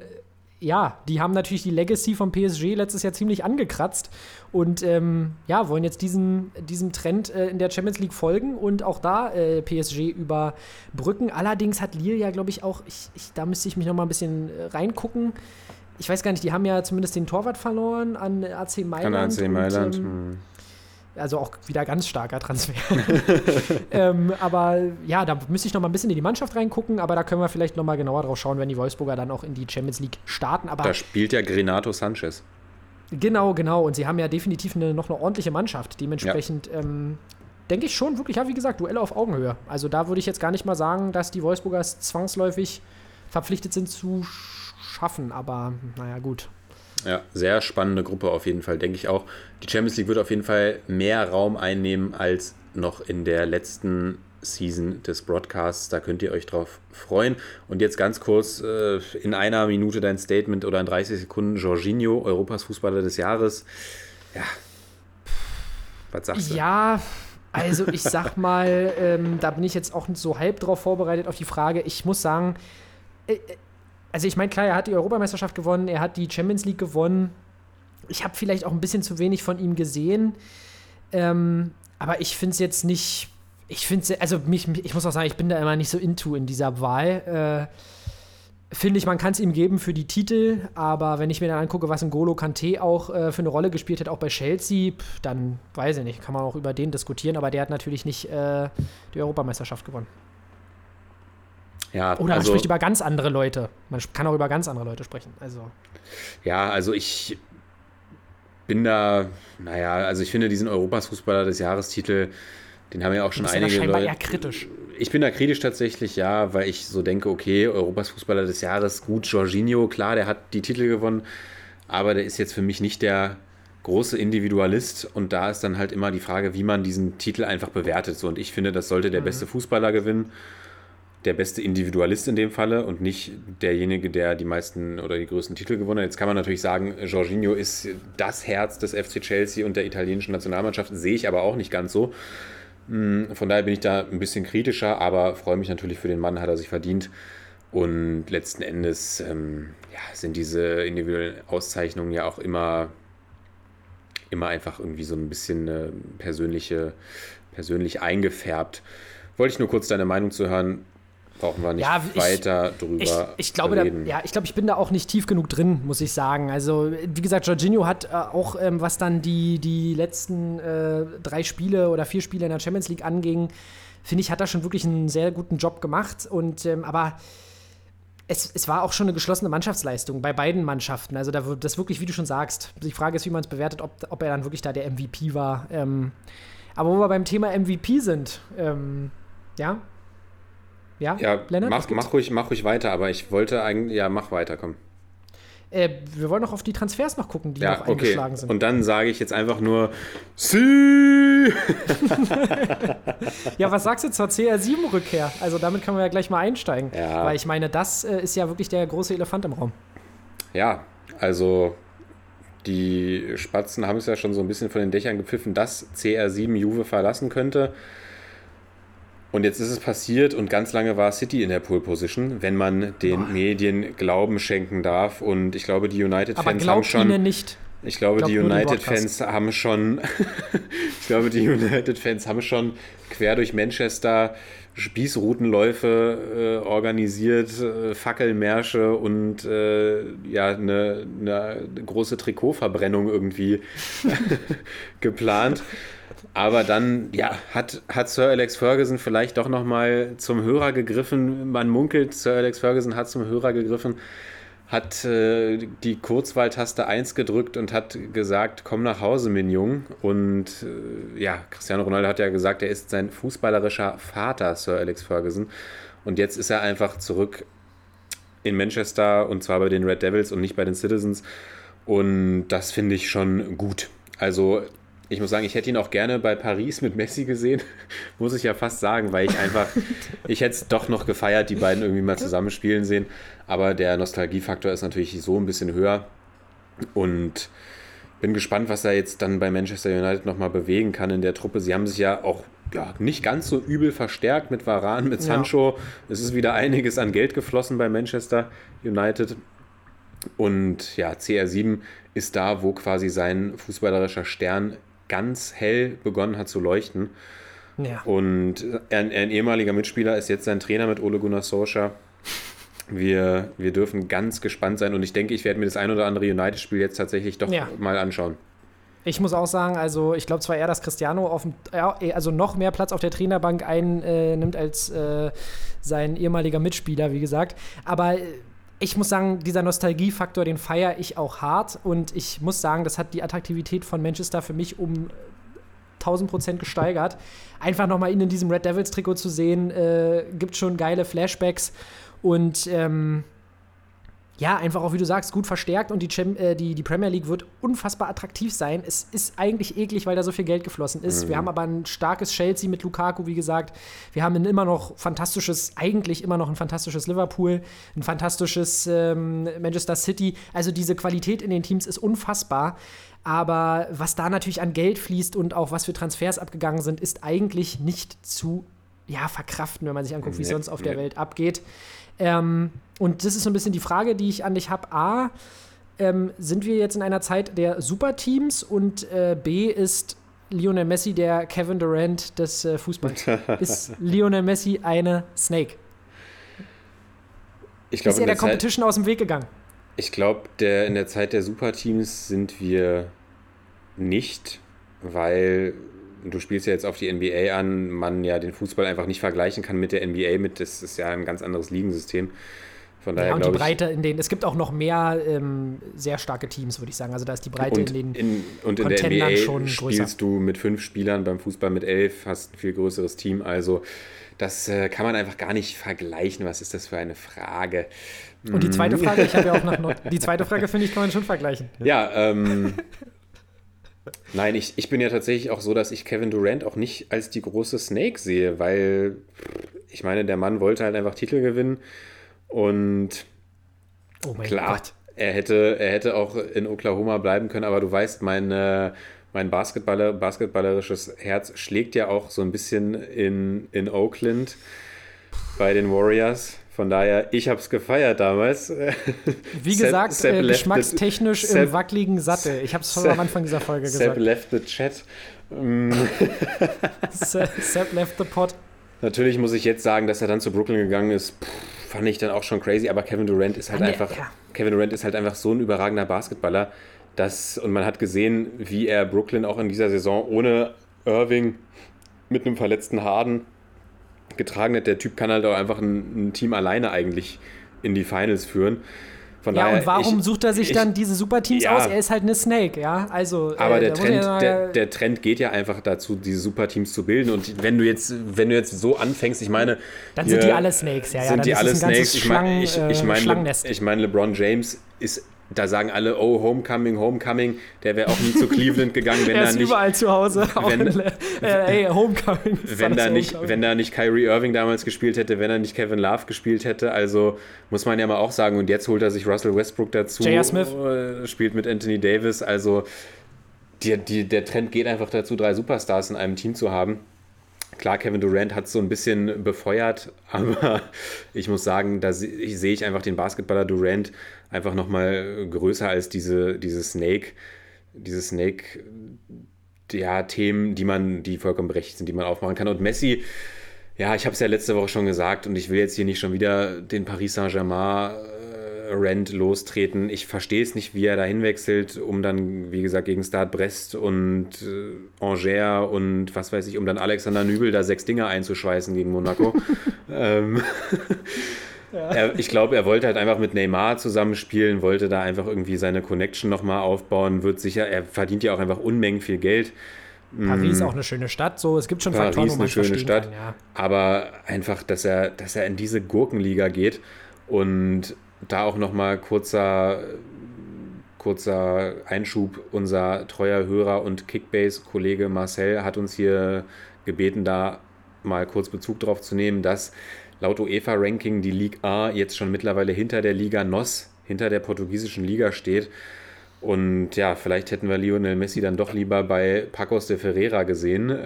S3: ja, die haben natürlich die Legacy vom PSG letztes Jahr ziemlich angekratzt und ähm, ja, wollen jetzt diesen, diesem Trend äh, in der Champions League folgen und auch da äh, PSG überbrücken. Allerdings hat Lille ja, glaube ich, auch, ich, ich, da müsste ich mich noch mal ein bisschen äh, reingucken. Ich weiß gar nicht, die haben ja zumindest den Torwart verloren an AC Mailand.
S4: Kann AC Mailand.
S3: Und, ähm,
S4: hm.
S3: Also auch wieder ganz starker Transfer. ähm, aber ja, da müsste ich noch mal ein bisschen in die Mannschaft reingucken, aber da können wir vielleicht noch mal genauer drauf schauen, wenn die Wolfsburger dann auch in die Champions League starten. Aber
S4: Da spielt ja Grenato Sanchez.
S3: genau, genau. Und sie haben ja definitiv eine, noch eine ordentliche Mannschaft. Dementsprechend ähm, denke ich schon wirklich, ja, wie gesagt, Duelle auf Augenhöhe. Also da würde ich jetzt gar nicht mal sagen, dass die Wolfsburgers zwangsläufig verpflichtet sind zu schaffen. Aber naja, gut.
S4: Ja, sehr spannende Gruppe auf jeden Fall, denke ich auch. Die Champions League wird auf jeden Fall mehr Raum einnehmen als noch in der letzten Season des Broadcasts. Da könnt ihr euch drauf freuen. Und jetzt ganz kurz äh, in einer Minute dein Statement oder in 30 Sekunden Jorginho, Europas Fußballer des Jahres. Ja. Was sagst du?
S3: Ja, also ich sag mal, ähm, da bin ich jetzt auch so halb drauf vorbereitet auf die Frage. Ich muss sagen, äh, also ich meine, klar, er hat die Europameisterschaft gewonnen, er hat die Champions League gewonnen. Ich habe vielleicht auch ein bisschen zu wenig von ihm gesehen. Ähm, aber ich finde es jetzt nicht. Ich finde also mich, ich muss auch sagen, ich bin da immer nicht so into in dieser Wahl. Äh, finde ich, man kann es ihm geben für die Titel, aber wenn ich mir dann angucke, was N'Golo Kante auch äh, für eine Rolle gespielt hat, auch bei Chelsea, pff, dann weiß ich nicht, kann man auch über den diskutieren, aber der hat natürlich nicht äh, die Europameisterschaft gewonnen.
S4: Ja,
S3: Oder man
S4: also,
S3: spricht über ganz andere Leute. Man kann auch über ganz andere Leute sprechen. Also.
S4: ja, also ich bin da, naja, also ich finde diesen Europas Fußballer des Jahrestitel, den haben ja auch schon
S3: ja da
S4: einige
S3: scheinbar
S4: Leute.
S3: eher kritisch.
S4: Ich bin da kritisch tatsächlich, ja, weil ich so denke, okay, Europas Fußballer des Jahres, gut, Jorginho, klar, der hat die Titel gewonnen, aber der ist jetzt für mich nicht der große Individualist und da ist dann halt immer die Frage, wie man diesen Titel einfach bewertet. So, und ich finde, das sollte der
S3: Mhm.
S4: beste Fußballer gewinnen, der beste Individualist in dem Falle und nicht derjenige, der die meisten oder die größten Titel gewonnen hat. Jetzt kann man natürlich sagen, Jorginho ist das Herz des FC Chelsea und der italienischen Nationalmannschaft, sehe ich aber auch nicht ganz so. Von daher bin ich da ein bisschen kritischer, aber freue mich natürlich für den Mann, hat er sich verdient. Und letzten Endes ähm, ja, sind diese individuellen Auszeichnungen ja auch immer, immer einfach irgendwie so ein bisschen äh, persönliche, persönlich eingefärbt. Wollte ich nur kurz deine Meinung zu hören. Brauchen wir nicht
S3: Ja, ich-
S4: weiter drüber
S3: Ich, ich glaube, da,
S4: reden.
S3: ja, ich glaube, ich bin da auch nicht tief genug drin, muss ich sagen. Also, wie gesagt, Jorginho hat äh, auch, ähm, was dann die, die letzten äh, drei Spiele oder vier Spiele in der Champions League anging, finde ich, hat er schon wirklich einen sehr guten Job gemacht. Und ähm, aber es, es war auch schon eine geschlossene Mannschaftsleistung bei beiden Mannschaften. Also da wird das wirklich, wie du schon sagst. Die Frage ist, wie man es bewertet, ob, ob er dann wirklich da der MVP war. Ähm, aber wo wir beim Thema MVP sind, ähm, ja. Ja,
S4: ja,
S3: Lennart,
S4: mach, mach, ruhig, mach ruhig weiter, aber ich wollte eigentlich, ja, mach weiter, komm.
S3: Äh, wir wollen noch auf die Transfers noch gucken, die
S4: Ja,
S3: noch
S4: okay.
S3: eingeschlagen sind.
S4: Und dann sage ich jetzt einfach nur, Sie!
S3: ja, was sagst du zur CR7-Rückkehr? Also damit können wir ja gleich mal einsteigen.
S4: Ja.
S3: Weil ich meine, das äh, ist ja wirklich der große Elefant im Raum.
S4: Ja, also die Spatzen haben es ja schon so ein bisschen von den Dächern gepfiffen, dass CR7 Juve verlassen könnte. Und jetzt ist es passiert und ganz lange war City in der Pole Position, wenn man den Medien Glauben schenken darf. Und ich glaube, die United-Fans haben schon.
S3: ihnen nicht.
S4: Ich glaube,
S3: Glaubt
S4: die
S3: nur dem
S4: United-Fans haben schon, ich glaube, die United-Fans haben schon quer durch Manchester Spießrutenläufe äh, organisiert, äh, Fackelmärsche und äh, ja, eine, eine große Trikotverbrennung irgendwie geplant. Aber dann, ja, hat, hat Sir Alex Ferguson vielleicht doch nochmal zum Hörer gegriffen. Man munkelt, Sir Alex Ferguson hat zum Hörer gegriffen, hat äh, die Kurzwahltaste 1 gedrückt und hat gesagt, komm nach Hause, mein Jung. Und äh, ja, Cristiano Ronaldo hat ja gesagt, er ist sein fußballerischer Vater, Sir Alex Ferguson. Und jetzt ist er einfach zurück in Manchester und zwar bei den Red Devils und nicht bei den Citizens. Und das finde ich schon gut. Also ich muss sagen, ich hätte ihn auch gerne bei Paris mit Messi gesehen, muss ich ja fast sagen, weil ich einfach, ich hätte es doch noch gefeiert, die beiden irgendwie mal zusammen spielen sehen. Aber der Nostalgiefaktor ist natürlich so ein bisschen höher. Und bin gespannt, was er jetzt dann bei Manchester United nochmal bewegen kann in der Truppe. Sie haben sich ja auch ja, nicht ganz so übel verstärkt mit Varan, mit
S3: Ja.
S4: Sancho. Es ist wieder einiges an Geld geflossen bei Manchester United. Und ja, CR7 ist da, wo quasi sein fußballerischer Stern ganz hell begonnen hat zu leuchten.
S3: Ja.
S4: Und ein, ein ehemaliger Mitspieler ist jetzt sein Trainer mit Ole Gunnar Solskjaer. Wir, wir dürfen ganz gespannt sein und ich denke, ich werde mir das ein oder andere United-Spiel jetzt tatsächlich doch
S3: Ja.
S4: mal anschauen.
S3: Ich muss auch sagen, also ich glaube zwar eher, dass Cristiano auf dem, eh, also noch mehr Platz auf der Trainerbank einnimmt als äh, sein ehemaliger Mitspieler, wie gesagt. Aber äh, ich muss sagen, dieser Nostalgiefaktor, den feiere ich auch hart. Und ich muss sagen, das hat die Attraktivität von Manchester für mich um 1000 Prozent gesteigert. Einfach nochmal ihn in diesem Red Devils Trikot zu sehen, äh, gibt schon geile Flashbacks. Und ähm, ja, einfach auch, wie du sagst, gut verstärkt und die, Cham äh, die, die Premier League wird unfassbar attraktiv sein. Es ist eigentlich eklig, weil da so viel Geld geflossen ist. Wir haben aber ein starkes Chelsea mit Lukaku, wie gesagt. Wir haben ein immer noch fantastisches, eigentlich immer noch ein fantastisches Liverpool, ein fantastisches ähm, Manchester City. Also diese Qualität in den Teams ist unfassbar. Aber was da natürlich an Geld fließt und auch was für Transfers abgegangen sind, ist eigentlich nicht zu ja, verkraften, wenn man sich anguckt, wie es
S4: Nee,
S3: sonst auf der
S4: nee.
S3: Welt abgeht. Ähm, und das ist so ein bisschen die Frage, die ich an dich habe. A, ähm, sind wir jetzt in einer Zeit der Superteams und äh, B ist Lionel Messi der Kevin Durant des äh, Fußballs. ist Lionel Messi eine Snake?
S4: Ich glaube,
S3: Ist er der
S4: der Zeit,
S3: Competition aus dem Weg gegangen?
S4: ich glaub, der, in der Zeit der Superteams sind wir nicht, weil du spielst ja jetzt auf die NBA an, man ja den Fußball einfach nicht vergleichen kann mit der NBA, mit, das ist ja ein ganz anderes Ligensystem. Von daher
S3: Ja, und die Breite in denen, es gibt auch noch mehr ähm, sehr starke Teams, würde ich sagen. Also da ist die Breite in den.
S4: in, und in der
S3: Contendern
S4: NBA
S3: schon größer.
S4: spielst du mit fünf Spielern, beim Fußball mit elf, hast ein viel größeres Team. Also das äh, kann man einfach gar nicht vergleichen. Was ist das für eine Frage?
S3: Und die zweite Frage, ich habe ja auch Nord die zweite Frage, finde ich, kann man schon vergleichen.
S4: Ja, ähm. Nein, ich, ich bin ja tatsächlich auch so, dass ich Kevin Durant auch nicht als die große Snake sehe, weil ich meine, der Mann wollte halt einfach Titel gewinnen und
S3: Oh mein
S4: klar,
S3: Gott.
S4: er hätte, er hätte auch in Oklahoma bleiben können, aber du weißt, mein, äh, mein Basketballer, basketballerisches Herz schlägt ja auch so ein bisschen in, in Oakland bei den Warriors. Von daher, ich habe es gefeiert damals.
S3: Wie
S4: Sepp-
S3: gesagt,
S4: Sepp
S3: äh,
S4: left the-
S3: geschmackstechnisch im
S4: Sepp-
S3: wackeligen Sattel. Ich habe es schon
S4: Sepp-
S3: am Anfang dieser Folge
S4: Sepp
S3: gesagt.
S4: left the chat.
S3: Se- Sepp left the pot.
S4: Natürlich muss ich jetzt sagen, dass er dann zu Brooklyn gegangen ist. Pff, fand ich dann auch schon crazy, aber Kevin Durant ist halt
S3: nee,
S4: einfach
S3: ja.
S4: Kevin Durant ist halt einfach so ein überragender Basketballer, dass und man hat gesehen, wie er Brooklyn auch in dieser Saison ohne Irving mit einem verletzten Harden getragen hat. Der Typ kann halt auch einfach ein, ein Team alleine eigentlich in die Finals führen. Von
S3: Ja,
S4: daher,
S3: und warum
S4: ich,
S3: sucht er sich
S4: ich-
S3: dann diese Superteams
S4: Ja.
S3: aus? Er ist halt eine Snake, ja. Also,
S4: Aber
S3: äh,
S4: der, Trend,
S3: ja-
S4: der, der Trend geht ja einfach dazu, diese Superteams zu bilden. Und wenn du jetzt, wenn du jetzt so anfängst, ich meine,
S3: Dann sind die alle Snakes, ja, ja.
S4: sind die alle Snakes. Ich meine, ich, ich
S3: äh, Schlangennest.
S4: ich meine, LeBron James ist, da sagen alle, oh, Homecoming, Homecoming. Der wäre auch nie zu Cleveland gegangen, wenn
S3: er
S4: da
S3: ist
S4: nicht,
S3: überall zu Hause.
S4: Wenn-
S3: in, äh, ey, Homecoming.
S4: wenn da nicht,
S3: Homecoming.
S4: wenn da nicht Kyrie Irving damals gespielt hätte, wenn er nicht Kevin Love gespielt hätte. Also muss man ja mal auch sagen. Und jetzt holt er sich Russell Westbrook dazu.
S3: J.R. Smith.
S4: äh, Spielt mit Anthony Davis. Also die, die, der Trend geht einfach dazu, drei Superstars in einem Team zu haben. Klar, Kevin Durant hat es so ein bisschen befeuert, aber ich muss sagen, da se- sehe ich einfach den Basketballer Durant einfach nochmal größer als diese, diese Snake, diese Snake, ja, Themen, die man, die vollkommen berechtigt sind, die man aufmachen kann. Und Messi, ja, ich habe es ja letzte Woche schon gesagt und ich will jetzt hier nicht schon wieder den Paris Saint-Germain Rant lostreten. Ich verstehe es nicht, wie er da hinwechselt, um dann, wie gesagt, gegen Stade Brest und äh, Angers und was weiß ich, um dann Alexander Nübel da sechs Dinger einzuschweißen gegen Monaco. ähm, er, ich glaube, er wollte halt einfach mit Neymar zusammenspielen, wollte da einfach irgendwie seine Connection nochmal aufbauen, wird sicher, er verdient ja auch einfach Unmengen viel Geld.
S3: Paris auch eine schöne Stadt. So, es gibt schon
S4: Paris
S3: Faktoren, wo man
S4: eine schöne Stadt,
S3: Kann, ja.
S4: aber einfach, dass er, dass er in diese Gurkenliga geht und da auch nochmal kurzer, kurzer Einschub. Unser treuer Hörer und Kickbase-Kollege Marcel hat uns hier gebeten, da mal kurz Bezug drauf zu nehmen, dass laut UEFA-Ranking die Ligue A jetzt schon mittlerweile hinter der Liga NOS, hinter der portugiesischen Liga steht. Und ja, vielleicht hätten wir Lionel Messi dann doch lieber bei Pacos de Ferreira gesehen.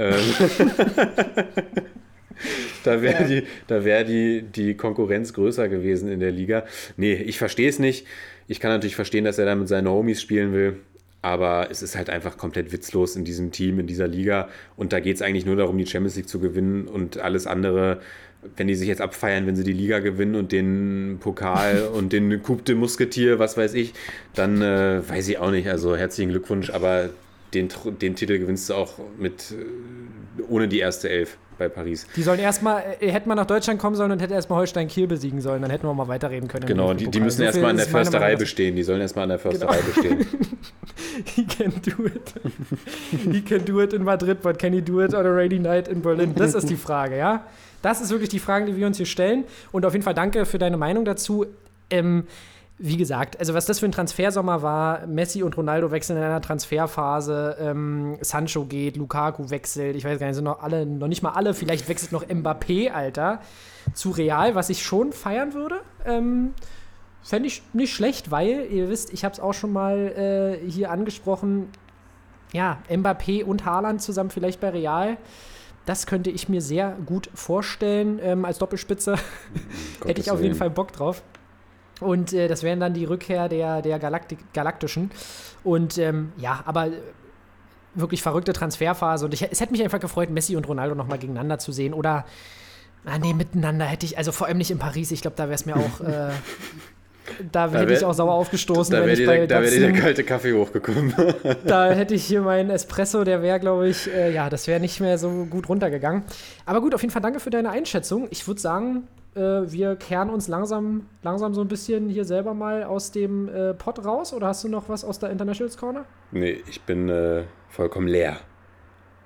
S4: Da wäre die, da wär die, die Konkurrenz größer gewesen in der Liga. Nee, ich verstehe es nicht. Ich kann natürlich verstehen, dass er da mit seinen Homies spielen will. Aber es ist halt einfach komplett witzlos in diesem Team, in dieser Liga. Und da geht es eigentlich nur darum, die Champions League zu gewinnen und alles andere, wenn die sich jetzt abfeiern, wenn sie die Liga gewinnen und den Pokal und den Coupe de Musketier, was weiß ich, dann äh, weiß ich auch nicht. Also herzlichen Glückwunsch, aber den, den Titel gewinnst du auch mit äh, ohne die erste Elf bei Paris.
S3: Die sollen erstmal, äh, hätten wir nach Deutschland kommen sollen und hätte erstmal Holstein Kiel besiegen sollen, dann hätten wir mal weiterreden können.
S4: Genau, die, die müssen
S3: So
S4: erstmal an der Försterei bestehen. Die sollen erstmal an der Försterei bestehen.
S3: He can do it. He can do it in Madrid, but can he do it on a rainy night in Berlin? Das ist die Frage, ja? Das ist wirklich die Frage, die wir uns hier stellen. Und auf jeden Fall danke für deine Meinung dazu. Ähm, wie gesagt, also was das für ein Transfersommer war, Messi und Ronaldo wechseln in einer Transferphase, ähm, Sancho geht, Lukaku wechselt, ich weiß gar nicht, sind noch alle, noch nicht mal alle, vielleicht wechselt noch Mbappé, Alter, zu Real, was ich schon feiern würde. Ähm, Fände ich nicht schlecht, weil, ihr wisst, ich habe es auch schon mal äh, hier angesprochen, ja, Mbappé und Haaland zusammen vielleicht bei Real. Das könnte ich mir sehr gut vorstellen ähm, als Doppelspitze. Hätte ich auf jeden Fall Bock drauf. Und äh, das wären dann die Rückkehr der, der Galaktik Galaktischen. Und ähm, ja, aber wirklich verrückte Transferphase. Und ich, es hätte mich einfach gefreut, Messi und Ronaldo nochmal gegeneinander zu sehen. Oder, ah nee, miteinander hätte ich, also vor allem nicht in Paris. Ich glaube, da wäre es mir auch, äh, da,
S4: Da
S3: hätte ich auch sauer aufgestoßen.
S4: Da wäre dir, da wär dir der kalte Kaffee hochgekommen.
S3: da hätte ich hier meinen Espresso, der wäre, glaube ich, äh, ja, das wäre nicht mehr so gut runtergegangen. Aber gut, auf jeden Fall danke für deine Einschätzung. Ich würde sagen, äh, wir kehren uns langsam, langsam so ein bisschen hier selber mal aus dem äh, Pod raus. Oder hast du noch was aus der Internationals Corner?
S4: nee, ich bin äh, vollkommen leer.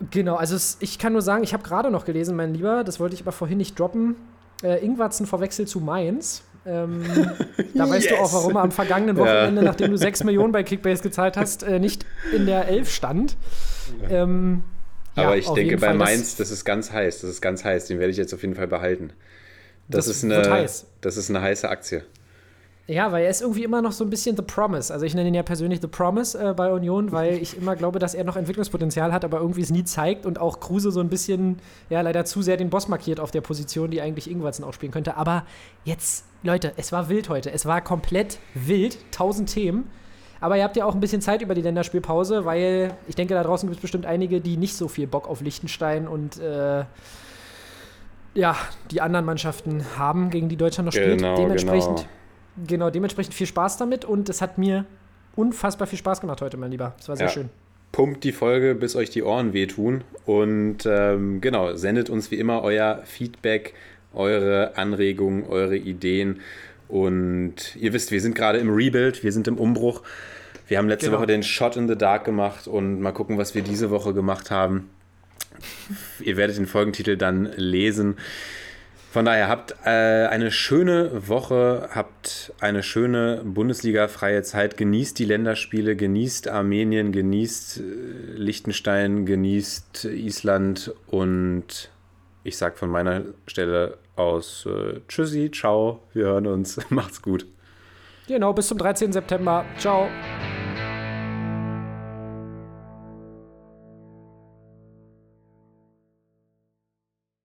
S3: Genau, also es, ich kann nur sagen, ich habe gerade noch gelesen, mein Lieber, das wollte ich aber vorhin nicht droppen. Äh, Ingwatzen verwechselt zu Mainz. Ähm, da weißt du
S4: Yes.
S3: auch, warum er am vergangenen
S4: Ja.
S3: Wochenende, nachdem du 6 Millionen bei Kickbase gezahlt hast, äh, nicht in der 11 stand. Ähm, ja,
S4: Aber ich
S3: auf
S4: denke, bei
S3: Fall,
S4: Mainz, das ist ganz heiß. Das ist ganz heiß. Den werde ich jetzt auf jeden Fall behalten. Das,
S3: Das
S4: ist eine,
S3: heiß.
S4: das ist eine heiße Aktie.
S3: Ja, weil er ist irgendwie immer noch so ein bisschen The Promise. Also ich nenne ihn ja persönlich The Promise äh, bei Union, weil ich immer glaube, dass er noch Entwicklungspotenzial hat, aber irgendwie es nie zeigt und auch Kruse so ein bisschen, ja, leider zu sehr den Boss markiert auf der Position, die eigentlich Ingwertsen auch spielen könnte. Aber jetzt, Leute, es war wild heute. Es war komplett wild, tausend Themen. Aber ihr habt ja auch ein bisschen Zeit über die Länderspielpause, weil ich denke, da draußen gibt es bestimmt einige, die nicht so viel Bock auf Liechtenstein und äh, ja, die anderen Mannschaften haben, gegen die Deutschland noch spielt.
S4: Genau,
S3: Dementsprechend
S4: genau.
S3: Genau, dementsprechend viel Spaß damit und es hat mir unfassbar viel Spaß gemacht heute, mein Lieber. Es war sehr
S4: Ja.
S3: schön.
S4: Pumpt die Folge, bis euch die Ohren wehtun. Und ähm, genau, sendet uns wie immer euer Feedback, eure Anregungen, eure Ideen. Und ihr wisst, wir sind gerade im Rebuild, wir sind im Umbruch. Wir haben letzte
S3: Genau.
S4: Woche den Shot in the Dark gemacht und mal gucken, was wir diese Woche gemacht haben. Ihr werdet den Folgentitel dann lesen. Von daher habt äh, eine schöne Woche, habt eine schöne Bundesliga-freie Zeit, genießt die Länderspiele, genießt Armenien, genießt äh, Liechtenstein, genießt Island und ich sag von meiner Stelle aus äh, Tschüssi, ciao, wir hören uns, macht's gut.
S3: Genau, bis zum 13. September. Ciao.